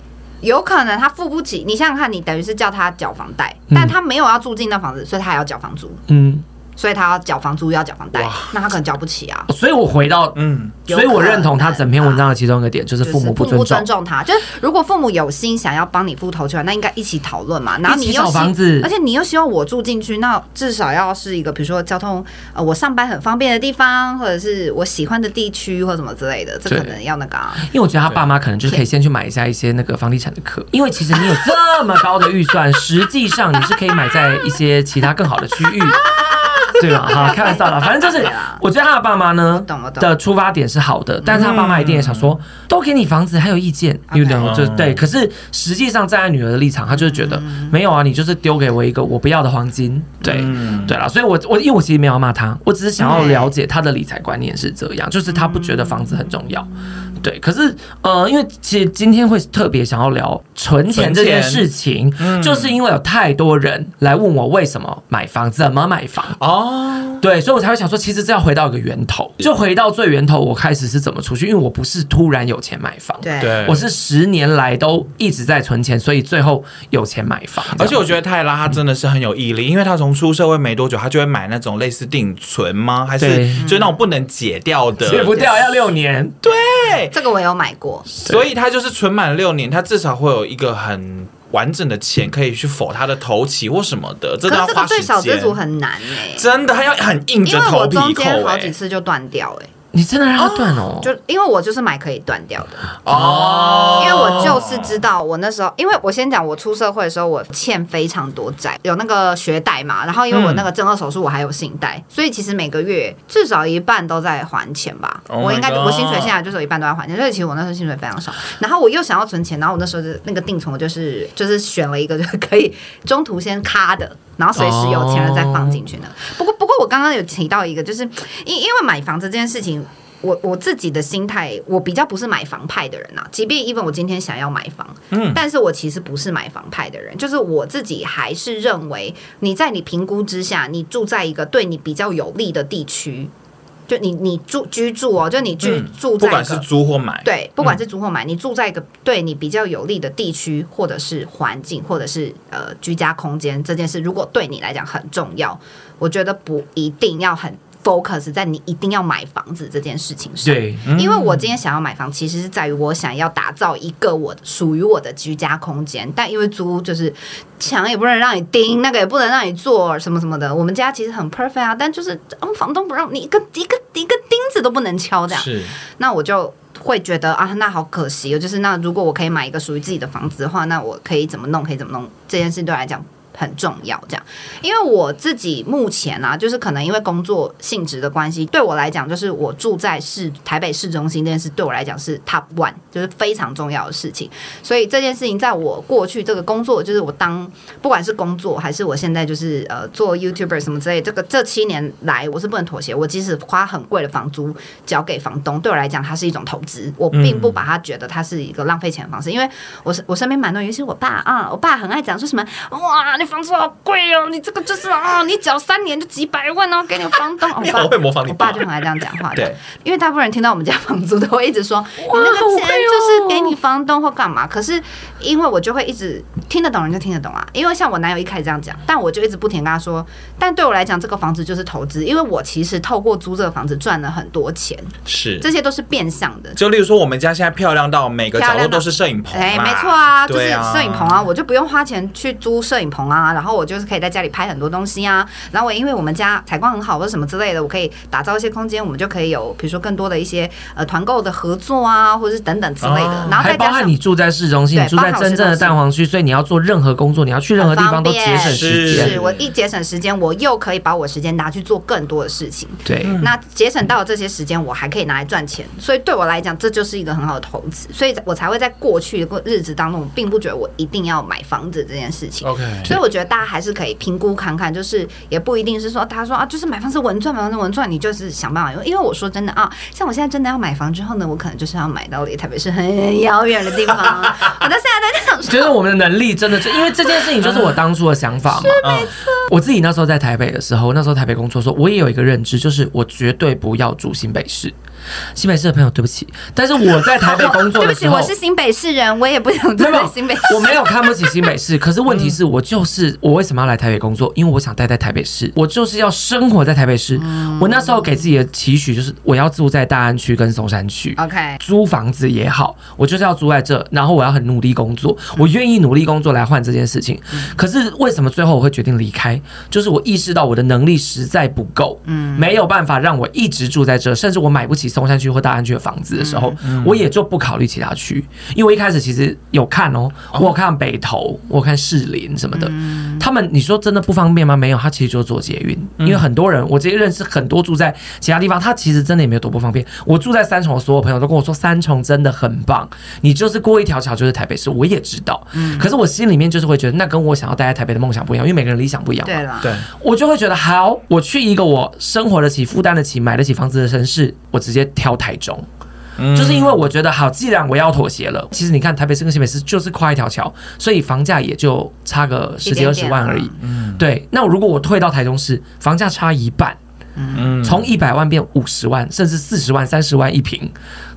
有可能他付不起。你想想看，你等于是叫他缴房贷，但他没有要住进那房子，所以他还要缴房租。嗯。所以他要缴房租，要缴房贷，那他可能缴不起啊。所以我回到嗯，所以我认同他整篇文章的其中一个点，就是父母不尊重，不尊重他。就是如果父母有心想要帮你付头期，那应该一起讨论嘛。然后你又房子，而且你又希望我住进去，那至少要是一个，比如说交通呃，我上班很方便的地方，或者是我喜欢的地区，或什么之类的，这可能要那个。因为我觉得他爸妈可能就是可以先去买一下一些那个房地产的课，因为其实你有这么高的预算，实际上你是可以买在一些其他更好的区域。对吧？哈，开玩笑啦，反正就是，我觉得他的爸妈呢的出发点是好的，但是他爸妈一定也想说，都给你房子还有意见，有两就对。可是实际上站在女儿的立场，他就是觉得没有啊，你就是丢给我一个我不要的黄金，对对了。所以我我因为我其实没有骂他，我只是想要了解他的理财观念是这样，就是他不觉得房子很重要。对，可是呃，因为其实今天会特别想要聊存钱这件事情，嗯、就是因为有太多人来问我为什么买房，怎么买房哦。对，所以我才会想说，其实这要回到一个源头，就回到最源头，我开始是怎么出去？因为我不是突然有钱买房，对，我是十年来都一直在存钱，所以最后有钱买房。而且我觉得泰拉他真的是很有毅力，因为他从出社会没多久，他就会买那种类似定存吗？还是就是那种不能解掉的，解不掉要六年？对。这个我有买过，所以他就是存满六年，他至少会有一个很完整的钱可以去否他的头期或什么的。这个这个对小资族很难哎，真的，他要很硬着头皮扣，因为我中间好几次就断掉哎。你真的让它断哦？就因为我就是买可以断掉的哦，因为我就是知道我那时候，因为我先讲我出社会的时候，我欠非常多债，有那个学贷嘛，然后因为我那个正二手术，我还有信贷，所以其实每个月至少一半都在还钱吧。我应该我薪水现在就是有一半都在还钱，所以其实我那时候薪水非常少。然后我又想要存钱，然后我那时候就那个定存，我就是就是选了一个就是可以中途先卡的。然后随时有钱了再放进去呢。不过，不过我刚刚有提到一个，就是因因为买房子这件事情，我我自己的心态，我比较不是买房派的人呐。即便 even 我今天想要买房，嗯，但是我其实不是买房派的人，就是我自己还是认为，你在你评估之下，你住在一个对你比较有利的地区。就你你住居住哦，就你居住在，不管是租或买，对，不管是租或买，你住在一个对你比较有利的地区，或者是环境，或者是呃居家空间，这件事如果对你来讲很重要，我觉得不一定要很。Focus 在你一定要买房子这件事情上，对，因为我今天想要买房，其实是在于我想要打造一个我属于我的居家空间。但因为租就是墙也不能让你钉，那个也不能让你做什么什么的。我们家其实很 perfect 啊，但就是嗯，房东不让你一个一个一个钉子都不能敲这样。是，那我就会觉得啊，那好可惜哦。就是那如果我可以买一个属于自己的房子的话，那我可以怎么弄？可以怎么弄？这件事对我来讲。很重要，这样，因为我自己目前啊，就是可能因为工作性质的关系，对我来讲，就是我住在市台北市中心这件事，对我来讲是 top one，就是非常重要的事情。所以这件事情，在我过去这个工作，就是我当不管是工作还是我现在就是呃做 YouTuber 什么之类，这个这七年来，我是不能妥协。我即使花很贵的房租交给房东，对我来讲，它是一种投资，我并不把它觉得它是一个浪费钱的方式。因为我是我身边蛮多，尤其是我爸啊，我爸很爱讲说什么哇。房子好贵哦，你这个就是啊，你缴三年就几百万哦，给你房东。我爸会模仿你，我爸就很爱这样讲话。对，因为大部分人听到我们家房租都会一直说，你那个钱就是给你房东或干嘛。可是因为我就会一直听得懂人就听得懂啊，因为像我男友一开始这样讲，但我就一直不停跟他说，但对我来讲，这个房子就是投资，因为我其实透过租这个房子赚了很多钱，是这些都是变相的。就例如说，我们家现在漂亮到每个角落都是摄影棚，哎，没错啊，就是摄影棚啊，我就不用花钱去租摄影棚啊。啊，然后我就是可以在家里拍很多东西啊，然后我因为我们家采光很好或者什么之类的，我可以打造一些空间，我们就可以有比如说更多的一些呃团购的合作啊，或者是等等之类的。然后再加上你住在市中心，你住在真正的蛋黄区，所以你要做任何工作，你要去任何地方都节省时间。是我一节省时间，我又可以把我时间拿去做更多的事情。对，那节省到这些时间，我还可以拿来赚钱，所以对我来讲，这就是一个很好的投资。所以我才会在过去的日子当中，并不觉得我一定要买房子这件事情。OK，所以我觉得大家还是可以。评估看看，就是也不一定是说，他说啊，就是买房是稳赚，买房是稳赚，你就是想办法。因为因为我说真的啊，像我现在真的要买房之后呢，我可能就是要买到离台北市很遥远的地方。好的，谢谢大家觉得我们的能力真的就因为这件事情，就是我当初的想法嘛。是没错。我自己那时候在台北的时候，那时候台北工作的时候，我也有一个认知，就是我绝对不要住新北市。新北市的朋友，对不起，但是我在台北工作的时候，对不起，我是新北市人，我也不想住在新北市。我没有看不起新北市，可是问题是我就是我为什么要来台北工作？因为我想待在台北市，我就是要生活在台北市。我那时候给自己的期许就是我要住在大安区跟松山区，OK，租房子也好，我就是要租在这，然后我要很努力工作，我愿意努力工作来换这件事情。可是为什么最后我会决定离开？就是我意识到我的能力实在不够，嗯，没有办法让我一直住在这，甚至我买不起。松山区或大安区的房子的时候，我也就不考虑其他区，因为我一开始其实有看哦，我有看北投，我有看士林什么的，嗯、他他们你说真的不方便吗？没有，他其实就坐捷运，因为很多人我直接认识很多住在其他地方，他其实真的也没有多不方便。我住在三重的所有朋友都跟我说，三重真的很棒，你就是过一条桥就是台北市，我也知道，嗯，可是我心里面就是会觉得，那跟我想要待在台北的梦想不一样，因为每个人理想不一样，对了，对，我就会觉得好，我去一个我生活得起、负担得起、买得起房子的城市，我直接挑台中。就是因为我觉得好，既然我要妥协了，其实你看台北市跟新北市就是跨一条桥，所以房价也就差个十几二十万而已。嗯，对。那如果我退到台中市，房价差一半，嗯，从一百万变五十万，甚至四十万、三十万一坪。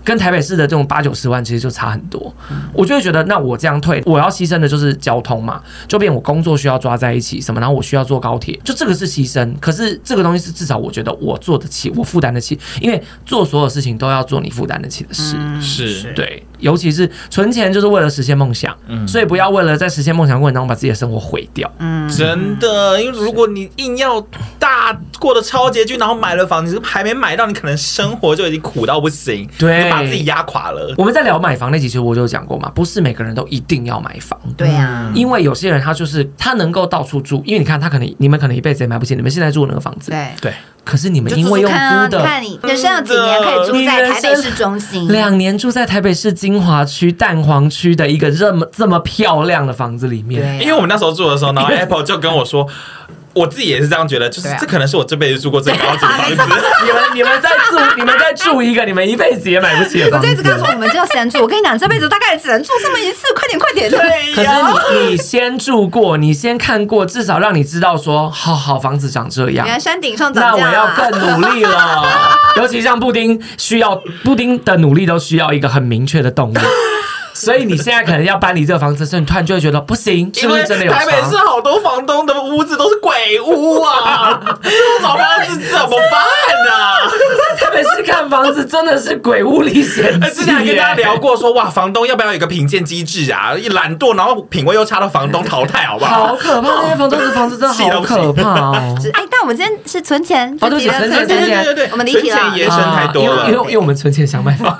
跟台北市的这种八九十万其实就差很多，我就会觉得，那我这样退，我要牺牲的就是交通嘛，就变我工作需要抓在一起什么，然后我需要坐高铁，就这个是牺牲。可是这个东西是至少我觉得我做得起，我负担得起，因为做所有事情都要做你负担得起的事，是对，尤其是存钱就是为了实现梦想，嗯所以不要为了在实现梦想过程当中把自己的生活毁掉。嗯，真的，因为如果你硬要大过得超拮据，然后买了房，你是还没买到，你可能生活就已经苦到不行，对。把自己压垮了。我们在聊买房那集，其实我就有讲过嘛，不是每个人都一定要买房。对呀，因为有些人他就是他能够到处住，因为你看他可能你们可能一辈子也买不起你们现在住的那个房子。对对。可是你们因为用租的，看你人生有几年可以住在台北市中心？两年住在台北市金华区蛋黄区的一个这么这么漂亮的房子里面。因为我们那时候住的时候，然后 Apple 就跟我说。我自己也是这样觉得，就是这可能是我这辈子住过最高级的房子。你们你们在住，你们在住一个你们一辈子也买不起的房子。我这次刚说你们就先住，我跟你讲，这辈子大概只能住这么一次，快点快点。对。可是你你先住过，你先看过，至少让你知道说，好好房子长这样。原来山顶上长这样。那我要更努力了。尤其像布丁，需要布丁的努力都需要一个很明确的动力。所以你现在可能要搬离这个房子，所以你突然就会觉得不行，是不是真的有？台北市好多房东的屋子都是鬼屋啊，我找不到是怎么办呢、啊？在台北市看房子真的是鬼屋历险记。之前还跟大家聊过说，哇，房东要不要有一个评鉴机制啊？一懒惰，然后品味又差的房东淘汰，好不好？好可怕，那些 房东的房子真的好可怕哦。哎，但我们今天是存钱，哦，对不起，存钱，存钱，对对对，我们离题了，延伸太多了，因为因为我们存钱想买房。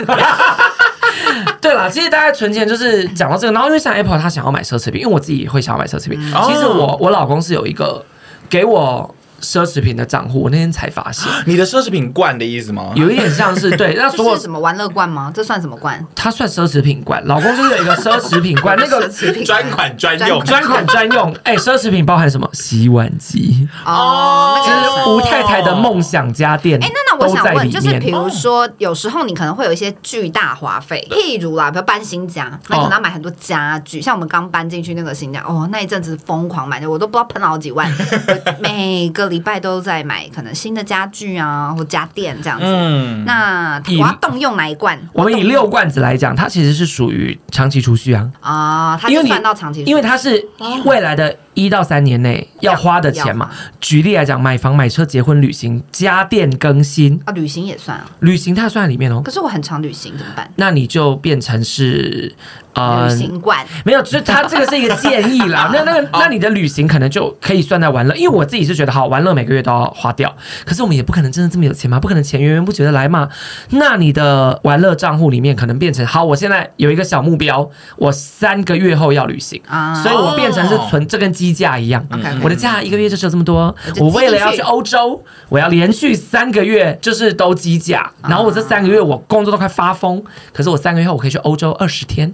对啦，其实大家存钱就是讲到这个，然后因为像 Apple 他想要买奢侈品，因为我自己也会想要买奢侈品。嗯、其实我我老公是有一个给我。奢侈品的账户，我那天才发现，你的奢侈品罐的意思吗？有一点像是对，那所是什么玩乐罐吗？这算什么罐？它算奢侈品罐。老公就是有一个奢侈品罐，那个专款专用，专款专用。哎，奢侈品包含什么？洗碗机哦，是吴太太的梦想家电。哎，那那我想问，就是比如说，有时候你可能会有一些巨大花费，譬如啦，比如搬新家，那可能要买很多家具。像我们刚搬进去那个新家，哦，那一阵子疯狂买的，我都不知道喷了好几万，每个。礼拜都在买可能新的家具啊，或家电这样子。嗯，那我要动用哪一罐？我们以六罐子来讲，它其实是属于长期储蓄啊。啊，它就算到长期因为它是未来的一到三年内要花的钱嘛。举例来讲，买房、买车、结婚、旅行、家电更新啊，旅行也算啊。旅行它算在里面哦。可是我很常旅行怎么办？那你就变成是。呃，旅行馆没有，就是他这个是一个建议啦。那那个，那你的旅行可能就可以算在玩乐，因为我自己是觉得，好玩乐每个月都要花掉。可是我们也不可能真的这么有钱嘛，不可能钱源源不绝的来嘛。那你的玩乐账户里面可能变成，好，我现在有一个小目标，我三个月后要旅行啊，所以我变成是存，这跟机价一样。我的假一个月就只有这么多，我为了要去欧洲，我要连续三个月就是都机价，然后我这三个月我工作都快发疯，可是我三个月后我可以去欧洲二十天。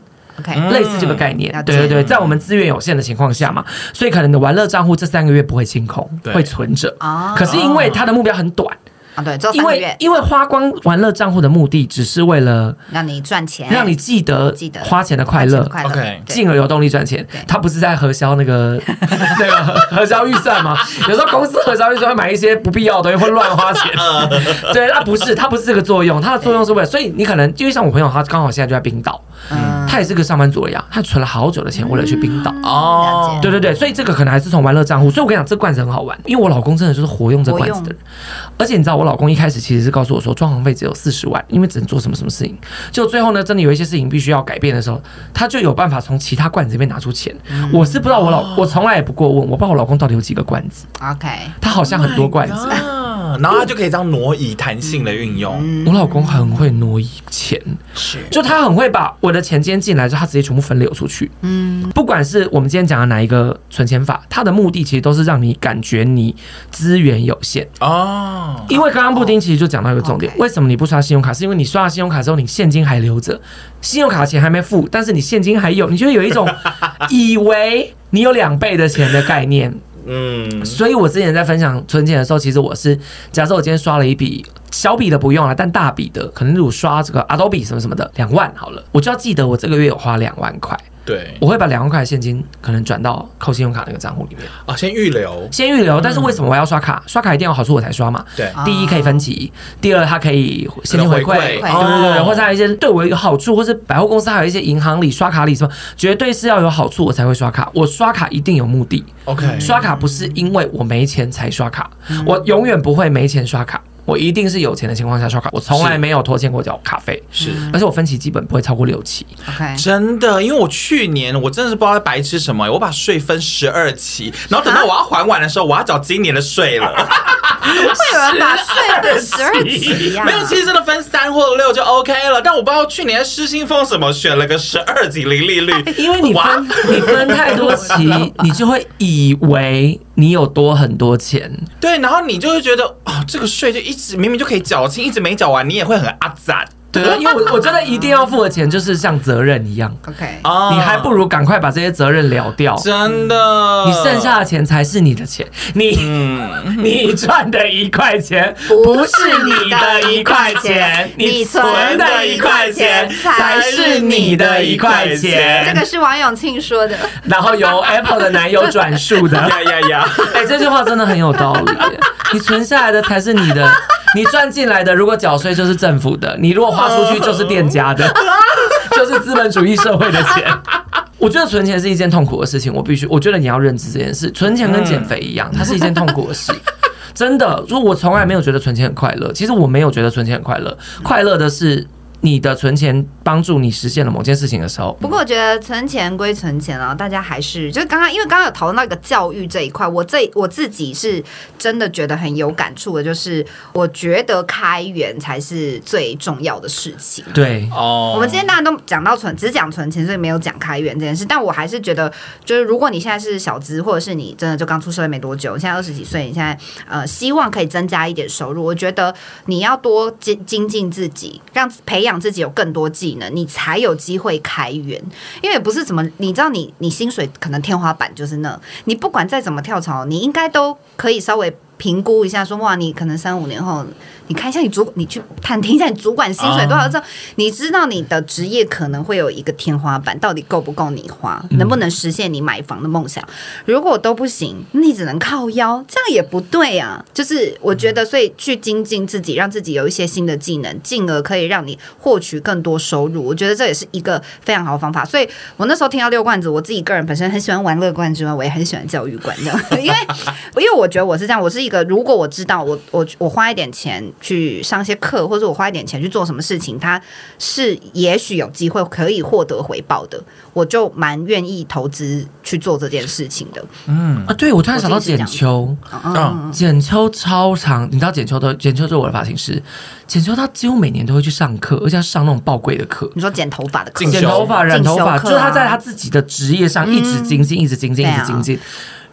类似这个概念，嗯、对对对，在我们资源有限的情况下嘛，所以可能你的玩乐账户这三个月不会清空，对。会存着。啊，可是因为它的目标很短。啊对，因为因为花光玩乐账户的目的，只是为了让你赚钱，让你记得记得。花钱的快乐，OK，进而有动力赚钱。他不是在核销那个 那个核销预算吗？有时候公司核销预算会买一些不必要的东西，会乱花钱。对，他不是，他不是这个作用，他的作用是为了，所以你可能因为像我朋友，他刚好现在就在冰岛，嗯，他也是个上班族一样，他存了好久的钱为了去冰岛。哦，对对对，所以这个可能还是从玩乐账户。所以我跟你讲，这罐子很好玩，因为我老公真的就是活用这罐子的人，而且你知道我老公一开始其实是告诉我说，装潢费只有四十万，因为只能做什么什么事情。就最后呢，真的有一些事情必须要改变的时候，他就有办法从其他罐子里面拿出钱。嗯、我是不知道我老，我从来也不过问，我不知道我老公到底有几个罐子。OK，他好像很多罐子。啊，然后他就可以这样挪移弹性的运用。嗯、我老公很会挪移钱，是，就他很会把我的钱今天进来之后，它直接全部分流出去。嗯，不管是我们今天讲的哪一个存钱法，它的目的其实都是让你感觉你资源有限哦。因为刚刚布丁其实就讲到一个重点，为什么你不刷信用卡？是因为你刷了信用卡之后，你现金还留着，信用卡钱还没付，但是你现金还有，你就会有一种以为你有两倍的钱的概念。嗯，所以我之前在分享存钱的时候，其实我是假设我今天刷了一笔小笔的不用了，但大笔的可能如果刷这个 Adobe 什么什么的两万好了，我就要记得我这个月有花两万块。对，我会把两万块现金可能转到扣信用卡那个账户里面啊，先预留，先预留。但是为什么我要刷卡？刷卡一定要有好处我才刷嘛。对，第一可以分期，第二它可以现金回馈，对对对，或者还有一些对我有好处，或是百货公司还有一些银行里刷卡里什么，绝对是要有好处我才会刷卡。我刷卡一定有目的。OK，刷卡不是因为我没钱才刷卡，我永远不会没钱刷卡。我一定是有钱的情况下刷卡，我从来没有拖欠过缴卡费，是，而且我分期基本不会超过六期。OK，真的，因为我去年我真的是不知道在白吃什么，我把税分十二期，然后等到我要还完的时候，我要缴今年的税了。怎么会有人把税分十二期呀？没有，其实真的分三或六就 OK 了。但我不知道去年失心疯什么，选了个十二级零利率，因为你分你分太多期，你就会以为你有多很多钱。对，然后你就会觉得哦，这个税就一直明明就可以缴清，一直没缴完，你也会很阿赞。对，因为我我觉得一定要付的钱就是像责任一样，OK，你还不如赶快把这些责任了掉，真的，你剩下的钱才是你的钱，你、嗯、你赚的一块钱不是你的一块钱，你存的一块钱才是你的一块钱。这个是王永庆说的，然后由 Apple 的男友转述的，呀呀呀，哎，这句话真的很有道理，你存下来的才是你的。你赚进来的，如果缴税就是政府的；你如果花出去就是店家的，就是资本主义社会的钱。我觉得存钱是一件痛苦的事情，我必须，我觉得你要认知这件事。存钱跟减肥一样，它是一件痛苦的事。真的，如果我从来没有觉得存钱很快乐，其实我没有觉得存钱很快乐，快乐的是。你的存钱帮助你实现了某件事情的时候，不过我觉得存钱归存钱啊，大家还是就是刚刚，因为刚刚有讨论到一个教育这一块，我这我自己是真的觉得很有感触的，就是我觉得开源才是最重要的事情。对哦，我们今天大家都讲到存，只讲存钱，所以没有讲开源这件事。但我还是觉得，就是如果你现在是小资，或者是你真的就刚出社会没多久，你现在二十几岁，你现在呃希望可以增加一点收入，我觉得你要多精精进自己，让培养。让自己有更多技能，你才有机会开源。因为不是怎么，你知道你，你薪水可能天花板就是那，你不管再怎么跳槽，你应该都可以稍微评估一下，说哇，你可能三五年后。你看一下你主，你去探听一下你主管薪水多少之后，你知道你的职业可能会有一个天花板，到底够不够你花，能不能实现你买房的梦想？如果都不行，你只能靠腰，这样也不对啊。就是我觉得，所以去精进自己，让自己有一些新的技能，进而可以让你获取更多收入。我觉得这也是一个非常好的方法。所以我那时候听到六罐子，我自己个人本身很喜欢玩乐罐之外，我也很喜欢教育罐的，因为因为我觉得我是这样，我是一个如果我知道我我我花一点钱。去上些课，或者我花一点钱去做什么事情，它是也许有机会可以获得回报的，我就蛮愿意投资去做这件事情的。嗯。啊，对，我突然想到剪秋，嗯，剪秋超长，你知道剪秋的剪秋是我的发型师，剪秋他几乎每年都会去上课，而且要上那种爆贵的课。你说剪头发的课，剪头发、染头发，啊、就是他在他自己的职业上一直精进、嗯，一直精进，一直精进。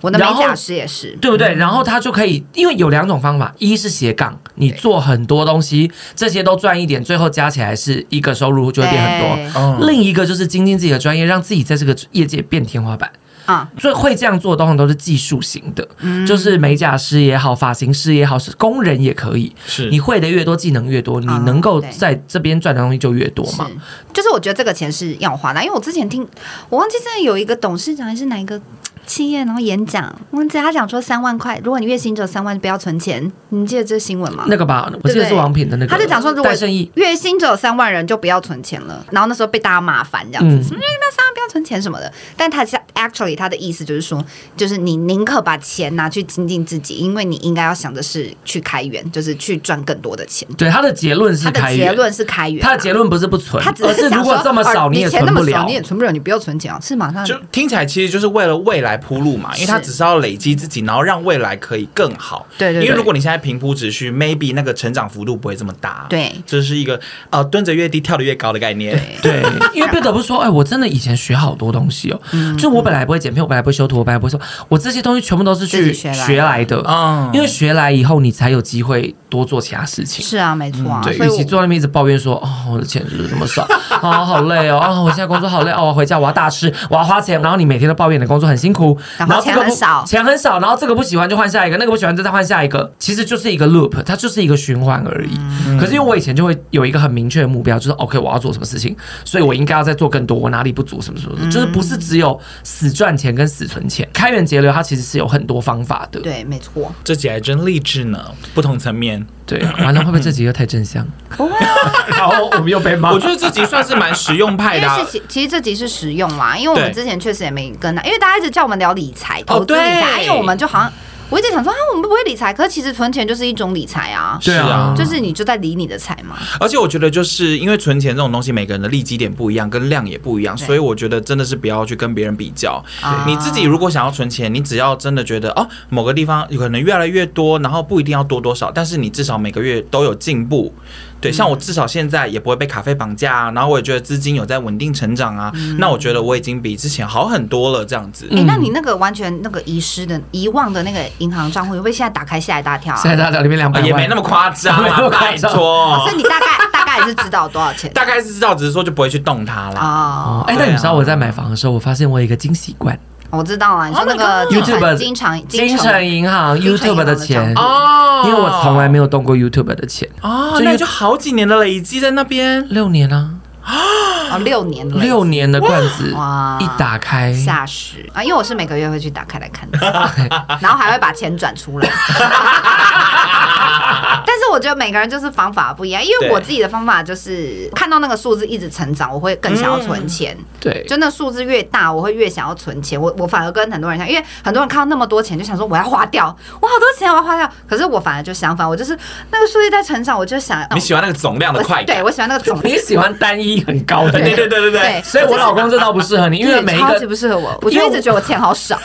我的美甲师也是，对不对？然后他就可以，因为有两种方法，一是斜杠，你做很多东西，这些都赚一点，最后加起来是一个收入就会变很多。另一个就是精进自己的专业，让自己在这个业界变天花板啊。所以会这样做的，通常都是技术型的，就是美甲师也好，发型师也好，是工人也可以。是你会的越多，技能越多，你能够在这边赚的东西就越多嘛。就是我觉得这个钱是要花的，因为我之前听，我忘记现在有一个董事长还是哪一个。企业然后演讲，我记得他讲说三万块，如果你月薪只有三万，不要存钱。你记得这个新闻吗？那个吧，我记得是王品的那个。他就讲说，如果月薪只有三万人就不要存钱了。然后那时候被大家骂烦，这样子，嗯、什么那三万不要存钱什么的。但他 actually 他的意思就是说，就是你宁可把钱拿去精进自己，因为你应该要想的是去开源，就是去赚更多的钱。对，他的结论是开源。他的结论是开源。他的结论不是不存，他只是如果这么少你也存不了，你也存不了，你不要存钱啊，是马上？就听起来其实就是为了未来。来铺路嘛，因为他只是要累积自己，然后让未来可以更好。对对，对。因为如果你现在平铺直叙，maybe 那个成长幅度不会这么大。对，这是一个呃蹲着越低跳得越高的概念。对，对因为不得不说，哎，我真的以前学好多东西哦，嗯、就我本来不会剪片，我本来不会修图，我本来不会说，我这些东西全部都是去学来的。嗯，因为学来以后，你才有机会多做其他事情。是啊，没错啊。对，与其坐在那边一直抱怨说，哦，我的钱就是这么少，啊、哦，好累哦，啊、哦，我现在工作好累哦，我回家我要大吃，我要花钱，然后你每天都抱怨你的工作很辛苦，然后钱很少，钱很少，然后这个不喜欢就换下一个，那个不喜欢就再换下一个，其实就是一个 loop，它就是一个循环而已。嗯、可是因为我以前就会有一个很明确的目标，就是 OK，我要做什么事情，所以我应该要再做更多，我哪里不足什么什么的，就是不是只有死赚钱跟死存钱，开源节流它其实是有很多方法的。对，没错，这集还真励志呢，不同层面。对，完了会不会这集又太正向？不会啊，然后我们又被骂。我觉得这集算是蛮实用派的、啊。其实其实这集是实用啦，因为我们之前确实也没跟他，因为大家一直叫我们聊理财、投资理财，因为我们就好像。我一直想说啊，我们不会理财，可是其实存钱就是一种理财啊。对啊，就是你就在理你的财嘛。而且我觉得，就是因为存钱这种东西，每个人的利基点不一样，跟量也不一样，所以我觉得真的是不要去跟别人比较。你自己如果想要存钱，你只要真的觉得哦，某个地方有可能越来越多，然后不一定要多多少，但是你至少每个月都有进步。对，像我至少现在也不会被卡费绑架啊，然后我也觉得资金有在稳定成长啊，嗯、那我觉得我已经比之前好很多了，这样子。哎、欸，那你那个完全那个遗失的、遗忘的那个银行账户，会不会现在打开吓一大跳啊？吓一大跳，里面两百万，也没那么夸张啊，拜托。所以你大概 大概也是知道多少钱？大概是知道，只是说就不会去动它了。哦，哎、欸，那你知道我在买房的时候，我发现我有一个惊喜罐。我知道了，你说那个 YouTube 经常金城银行 YouTube 的钱哦，因为我从来没有动过 YouTube 的钱哦，那就好几年的累积在那边，六年啊。啊，六年了，六年的罐子哇，一打开。吓死。啊！因为我是每个月会去打开来看的，然后还会把钱转出来。但是我觉得每个人就是方法不一样，因为我自己的方法就是看到那个数字一直成长，我会更想要存钱。对，就那数字越大，我会越想要存钱。我我反而跟很多人像，因为很多人看到那么多钱，就想说我要花掉，我好多钱我要花掉。可是我反而就相反，我就是那个数字在成长，我就想你喜欢那个总量的快感，对我喜欢那个总量，你喜欢单一很高的，对对对对对。所以我老公这倒不适合你，因为每一个超级不适合我，我就一直觉得我钱好少。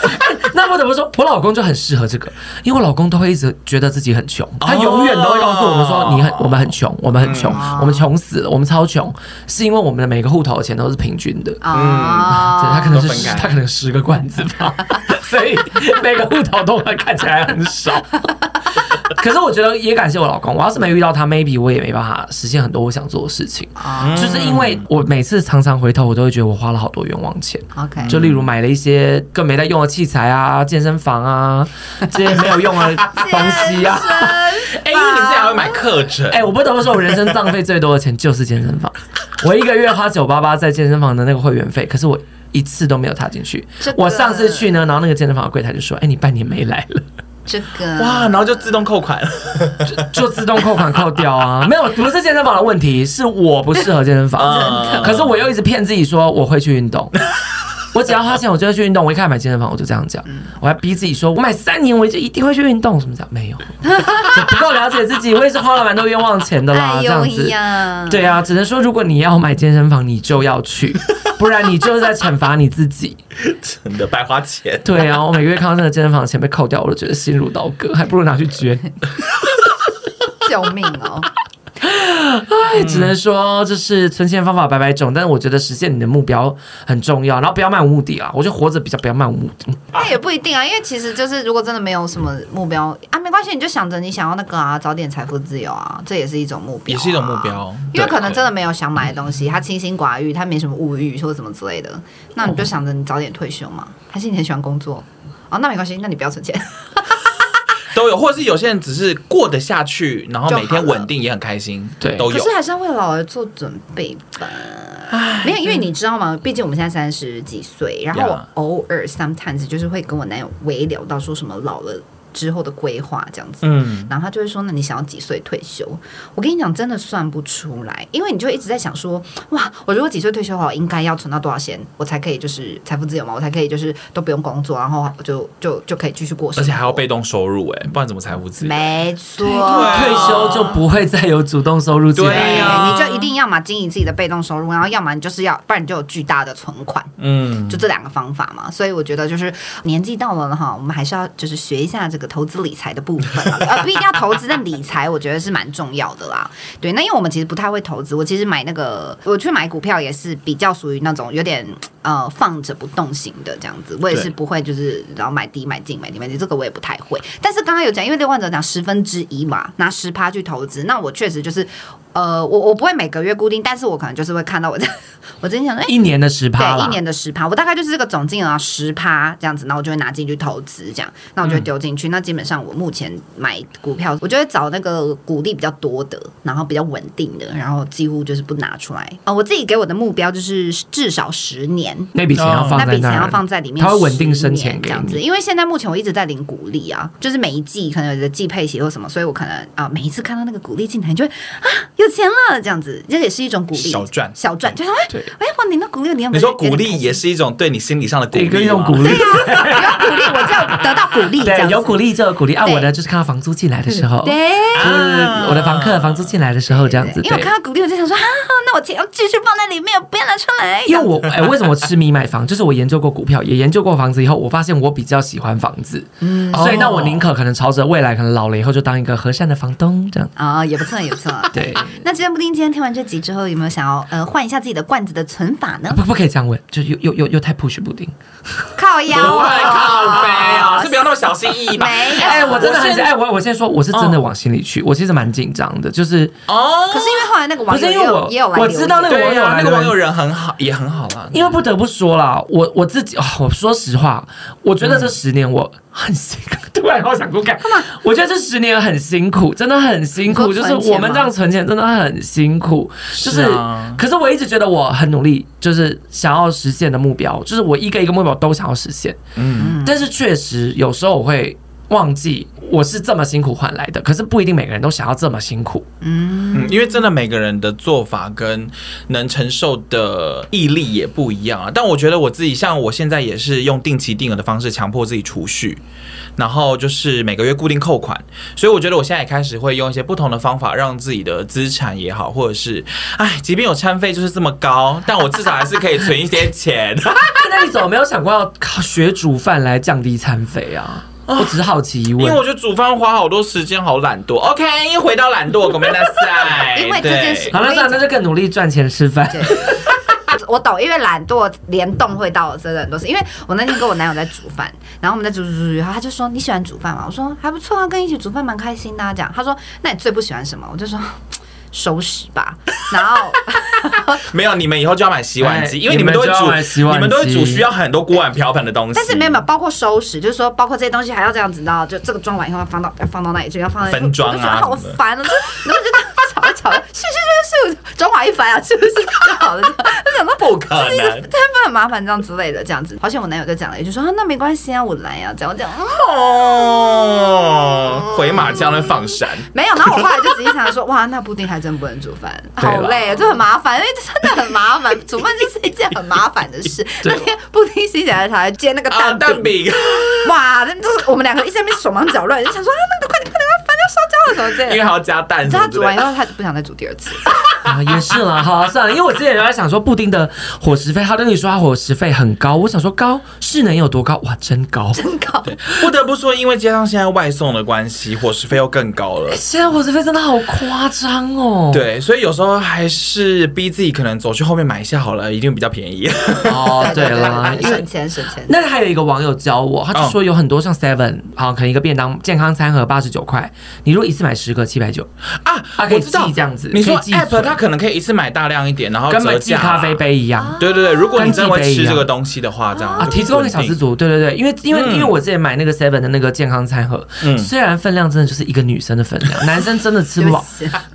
那我怎么说？我老公就很适合这个，因为我老公都会一直觉得自己很穷，他永远都会告诉我们说：“你很，我们很穷，我们很穷，我们穷死了，我们超穷，是因为我们的每个户头的钱都是平均的。”嗯，对，他可能是他可能十个罐子吧，所以每个户头都会看起来很少。可是我觉得也感谢我老公，我要是没遇到他，maybe 我也没办法实现很多我想做的事情。嗯、就是因为我每次常常回头，我都会觉得我花了好多冤枉钱。OK，就例如买了一些更没在用的器材啊，健身房啊，这些没有用的东西啊。哎，因为你自己还会买课程。哎，我不得不说，我人生浪费最多的钱就是健身房。我一个月花九八八在健身房的那个会员费，可是我一次都没有踏进去。这个、我上次去呢，然后那个健身房的柜台就说：“哎，你半年没来了。”这个。哇，然后就自动扣款，就，就自动扣款扣掉啊！没有，不是健身房的问题，是我不适合健身房。嗯、可是我又一直骗自己说我会去运动，我只要花钱，我就会去运动。我一开始买健身房，我就这样讲，我还逼自己说，我买三年，我就一定会去运动。什么讲？没有，不够了解自己，我也是花了蛮多冤枉钱的啦。这样子，对啊，只能说如果你要买健身房，你就要去。不然你就是在惩罚你自己，真的白花钱。对啊，我每个月看到那个健身房的钱被扣掉，我都觉得心如刀割，还不如拿去捐。救命哦！哎，只能说这是存钱方法百百种，但是我觉得实现你的目标很重要，然后不要漫无目的啊。我觉得活着比较不要漫无目的。那也不一定啊，因为其实就是如果真的没有什么目标啊，没关系，你就想着你想要那个啊，早点财富自由啊，这也是一种目标，也是一种目标。因为可能真的没有想买的东西，他清心寡欲，他没什么物欲或者什么之类的，那你就想着你早点退休嘛。还是你很喜欢工作哦？那没关系，那你不要存钱。都有，或者是有些人只是过得下去，然后每天稳定也很开心，对，都有。可是还是要为老而做准备吧。没有，因为你知道吗？毕竟我们现在三十几岁，然后我偶尔 sometimes 就是会跟我男友微聊到说什么老了之后的规划这样子。嗯，然后他就会说：“那你想要几岁退休？”我跟你讲，真的算不出来，因为你就一直在想说：“哇，我如果几岁退休的话，我应该要存到多少钱，我才可以就是财富自由嘛？我才可以就是都不用工作，然后就就就可以继续过生活，而且还要被动收入哎，不然怎么财富自由？没错，退休就不会再有主动收入进来。你就一定要嘛经营自己的被动收入，然后要么你就是要，不然你就有巨大的存款。嗯，就这两个方法嘛。所以我觉得就是年纪到了了哈，我们还是要就是学一下这个投资理财的部分啊，不一定要投资，但理财我觉得是蛮重要的啦。对，那因为我们其实不太会投资，我其实买那个我去买股票也是比较属于那种有点呃放着不动型的这样子，我也是不会就是然后买低买进买低买进，这个我也不太会。但是刚刚有讲，因为六万者讲十分之一嘛，拿十趴去投资，那我确实就是。呃，我我不会每个月固定，但是我可能就是会看到我的，我之前想说，一年的十趴，对，一年的十趴，我大概就是这个总金额十趴这样子，那我就会拿进去投资，这样，那我就会丢进去。嗯、那基本上我目前买股票，我就会找那个股利比较多的，然后比较稳定的，然后几乎就是不拿出来。啊、呃，我自己给我的目标就是至少十年，那笔钱要放在那，那笔钱要放在里面，它会稳定生钱这样子。因为现在目前我一直在领股利啊，就是每一季可能有的季配息或什么，所以我可能啊、呃、每一次看到那个股利进来，你就会啊有钱了这样子。这也是一种鼓励，小赚。小赚，就是哎，哎，哇，你那鼓励，你要你说鼓励也是一种对你心理上的鼓励，一种鼓励，对啊，有鼓励我就得到鼓励，对，有鼓励就有鼓励。啊。我的就是看到房租进来的时候，对，就是我的房客房租进来的时候这样子。因为我看到鼓励，我就想说啊，那我钱要继续放在里面，不要拿出来。因为我哎，为什么我痴迷买房？就是我研究过股票，也研究过房子以后，我发现我比较喜欢房子，嗯，所以那我宁可可能朝着未来可能老了以后就当一个和善的房东这样。啊，也不错，也不错。对，那今天布丁今天听完这集之后。有没有想要呃换一下自己的罐子的存法呢？不，不可以这样问，就又又又又太 push 布丁，靠腰，不 会靠背啊，是不要那么小心翼翼吧？没有，哎，我真的很哎，我我先说，我是真的往心里去，我其实蛮紧张的，就是哦，可是因为后来那个网友也有也有来，我知道那个网友那个网友人很好，也很好啦。因为不得不说啦，我我自己哦，我说实话，我觉得这十年我很辛苦，突然好想哭干嘛？我觉得这十年很辛苦，真的很辛苦，就是我们这样存钱真的很辛苦，就是。是，可是我一直觉得我很努力，就是想要实现的目标，就是我一个一个目标都想要实现。嗯，但是确实有时候我会忘记我是这么辛苦换来的，可是不一定每个人都想要这么辛苦。嗯，因为真的每个人的做法跟能承受的毅力也不一样啊。但我觉得我自己，像我现在也是用定期定额的方式强迫自己储蓄。然后就是每个月固定扣款，所以我觉得我现在也开始会用一些不同的方法，让自己的资产也好，或者是，哎，即便有餐费就是这么高，但我至少还是可以存一些钱。那你怎么没有想过要靠学煮饭来降低餐费啊？我只是好奇一问，因为我觉得煮饭花好多时间，好懒惰。OK，回到懒惰，我们来赛。因为这件事，好了，算了，那就更努力赚钱吃饭。我懂，因为懒惰联动会到真的很多事。因为我那天跟我男友在煮饭，然后我们在煮煮煮，然后他就说，你喜欢煮饭吗？我说还不错啊，跟你一起煮饭蛮开心的。这样，他说，那你最不喜欢什么？我就说收拾吧。然后 没有，你们以后就要买洗碗机，因为你们都会煮，你们都会煮需要很多锅碗瓢盆的东西。但是没有没有，包括收拾，就是说包括这些东西还要这样子，然后就这个装完以后要放到要放到那里去，要放在分装啊，好烦啊，就然后就吵一吵，是是是是，装华一番啊，是不是就好了？就想说不可能，太很麻烦这样之类的，这样子。好像我男友就讲了一句说啊，那没关系啊，我来啊，这样这样。哦，回马枪的放闪，没有。然后我后来就仔细想说，哇，那布丁还真不能煮饭，好累啊，就很麻烦，因为真的很麻烦，煮饭就是一件很麻烦的事。那天布丁心血来煎那个蛋蛋饼，哇，那就是我们两个一直在那边手忙脚乱，就想说啊，那个快点快点，烧焦了什么之类的，因为还要加蛋。他煮完以后，他就不想再煮第二次。啊，也是啦，好算了，因为我之前有在想说，布丁的伙食费，他跟你说他伙食费很高，我想说高是能有多高？哇，真高，真高。不得不说，因为加上现在外送的关系，伙食费又更高了。现在伙食费真的好夸张哦。对，所以有时候还是逼自己，可能走去后面买一下好了，一定比较便宜。哦，对啦，省钱省钱。那还有一个网友教我，他就说有很多像 Seven，好，可能一个便当健康餐盒八十九块，你如果一次买十个七百九啊，啊可以记这样子。你说 App 它。可能可以一次买大量一点，然后跟寄咖啡杯一样。对对对，如果你真的会吃这个东西的话，这样。啊，提供一个小资族。对对对，因为因为因为我之前买那个 Seven 的那个健康餐盒，虽然分量真的就是一个女生的分量，男生真的吃不饱，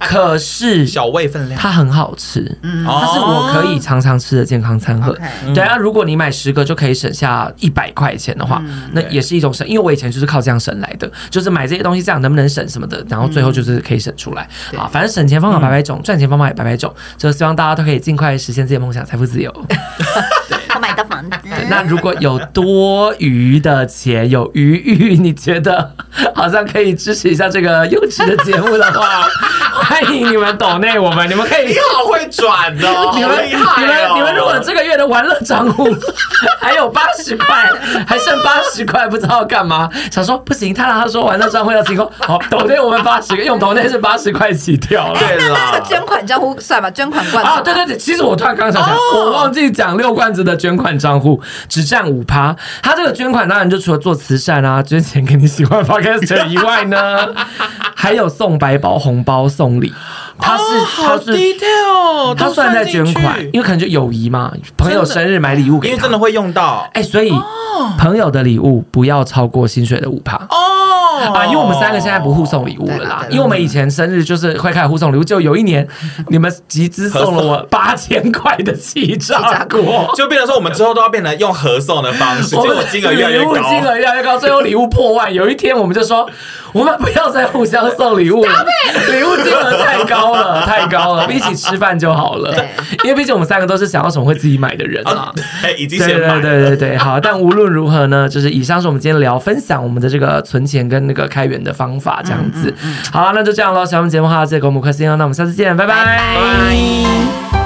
可是小胃分量，它很好吃，嗯它是我可以常常吃的健康餐盒。对啊，如果你买十个就可以省下一百块钱的话，那也是一种省，因为我以前就是靠这样省来的，就是买这些东西这样能不能省什么的，然后最后就是可以省出来。啊。反正省钱方法百百种，赚钱方法也百百种，就希望大家都可以尽快实现自己的梦想，财富自由。我买的房子。那如果有多余的钱，有余裕，你觉得好像可以支持一下这个优质的节目的话，欢迎你们抖内我们，你们可以。你好会转哦！你们、你们、你们，如果这个月的玩乐账户还有八十块，还剩八十块，不知道干嘛，想说不行，他让他说玩乐账户要提供，好，抖内我们八十个，用抖内是八十块起跳了。对了，那个捐款账户算吧，捐款罐啊，对对对，其实我突然刚想想，我忘记讲六罐子的捐款账户只占五趴，他这个捐款当然就除了做慈善啊，捐钱给你喜欢 Podcast 以外呢，还有送百宝红包送礼。他是他是 detail，他算在捐款，因为可能就友谊嘛，朋友生日买礼物给他，因为真的？会用到，哎，所以朋友的礼物不要超过薪水的五趴。哦。啊，因为我们三个现在不互送礼物了啦，因为我们以前生日就是会开始互送礼物，就有一年 你们集资送了我八千块的气炸锅，就变成说我们之后都要变成用合送的方式，结果金额越来越高，金额越来越高，最后礼物破万，有一天我们就说。我们不要再互相送礼物了，礼物金额太高了，太高了，一起吃饭就好了。因为毕竟我们三个都是想要什么会自己买的人啊。已经先买了。对对对对，好。但无论如何呢，就是以上是我们今天聊分享我们的这个存钱跟那个开源的方法，这样子。好了，那就这样喽。喜欢我们节目的话，记得给我们五颗星哦。那我们下次见，拜拜。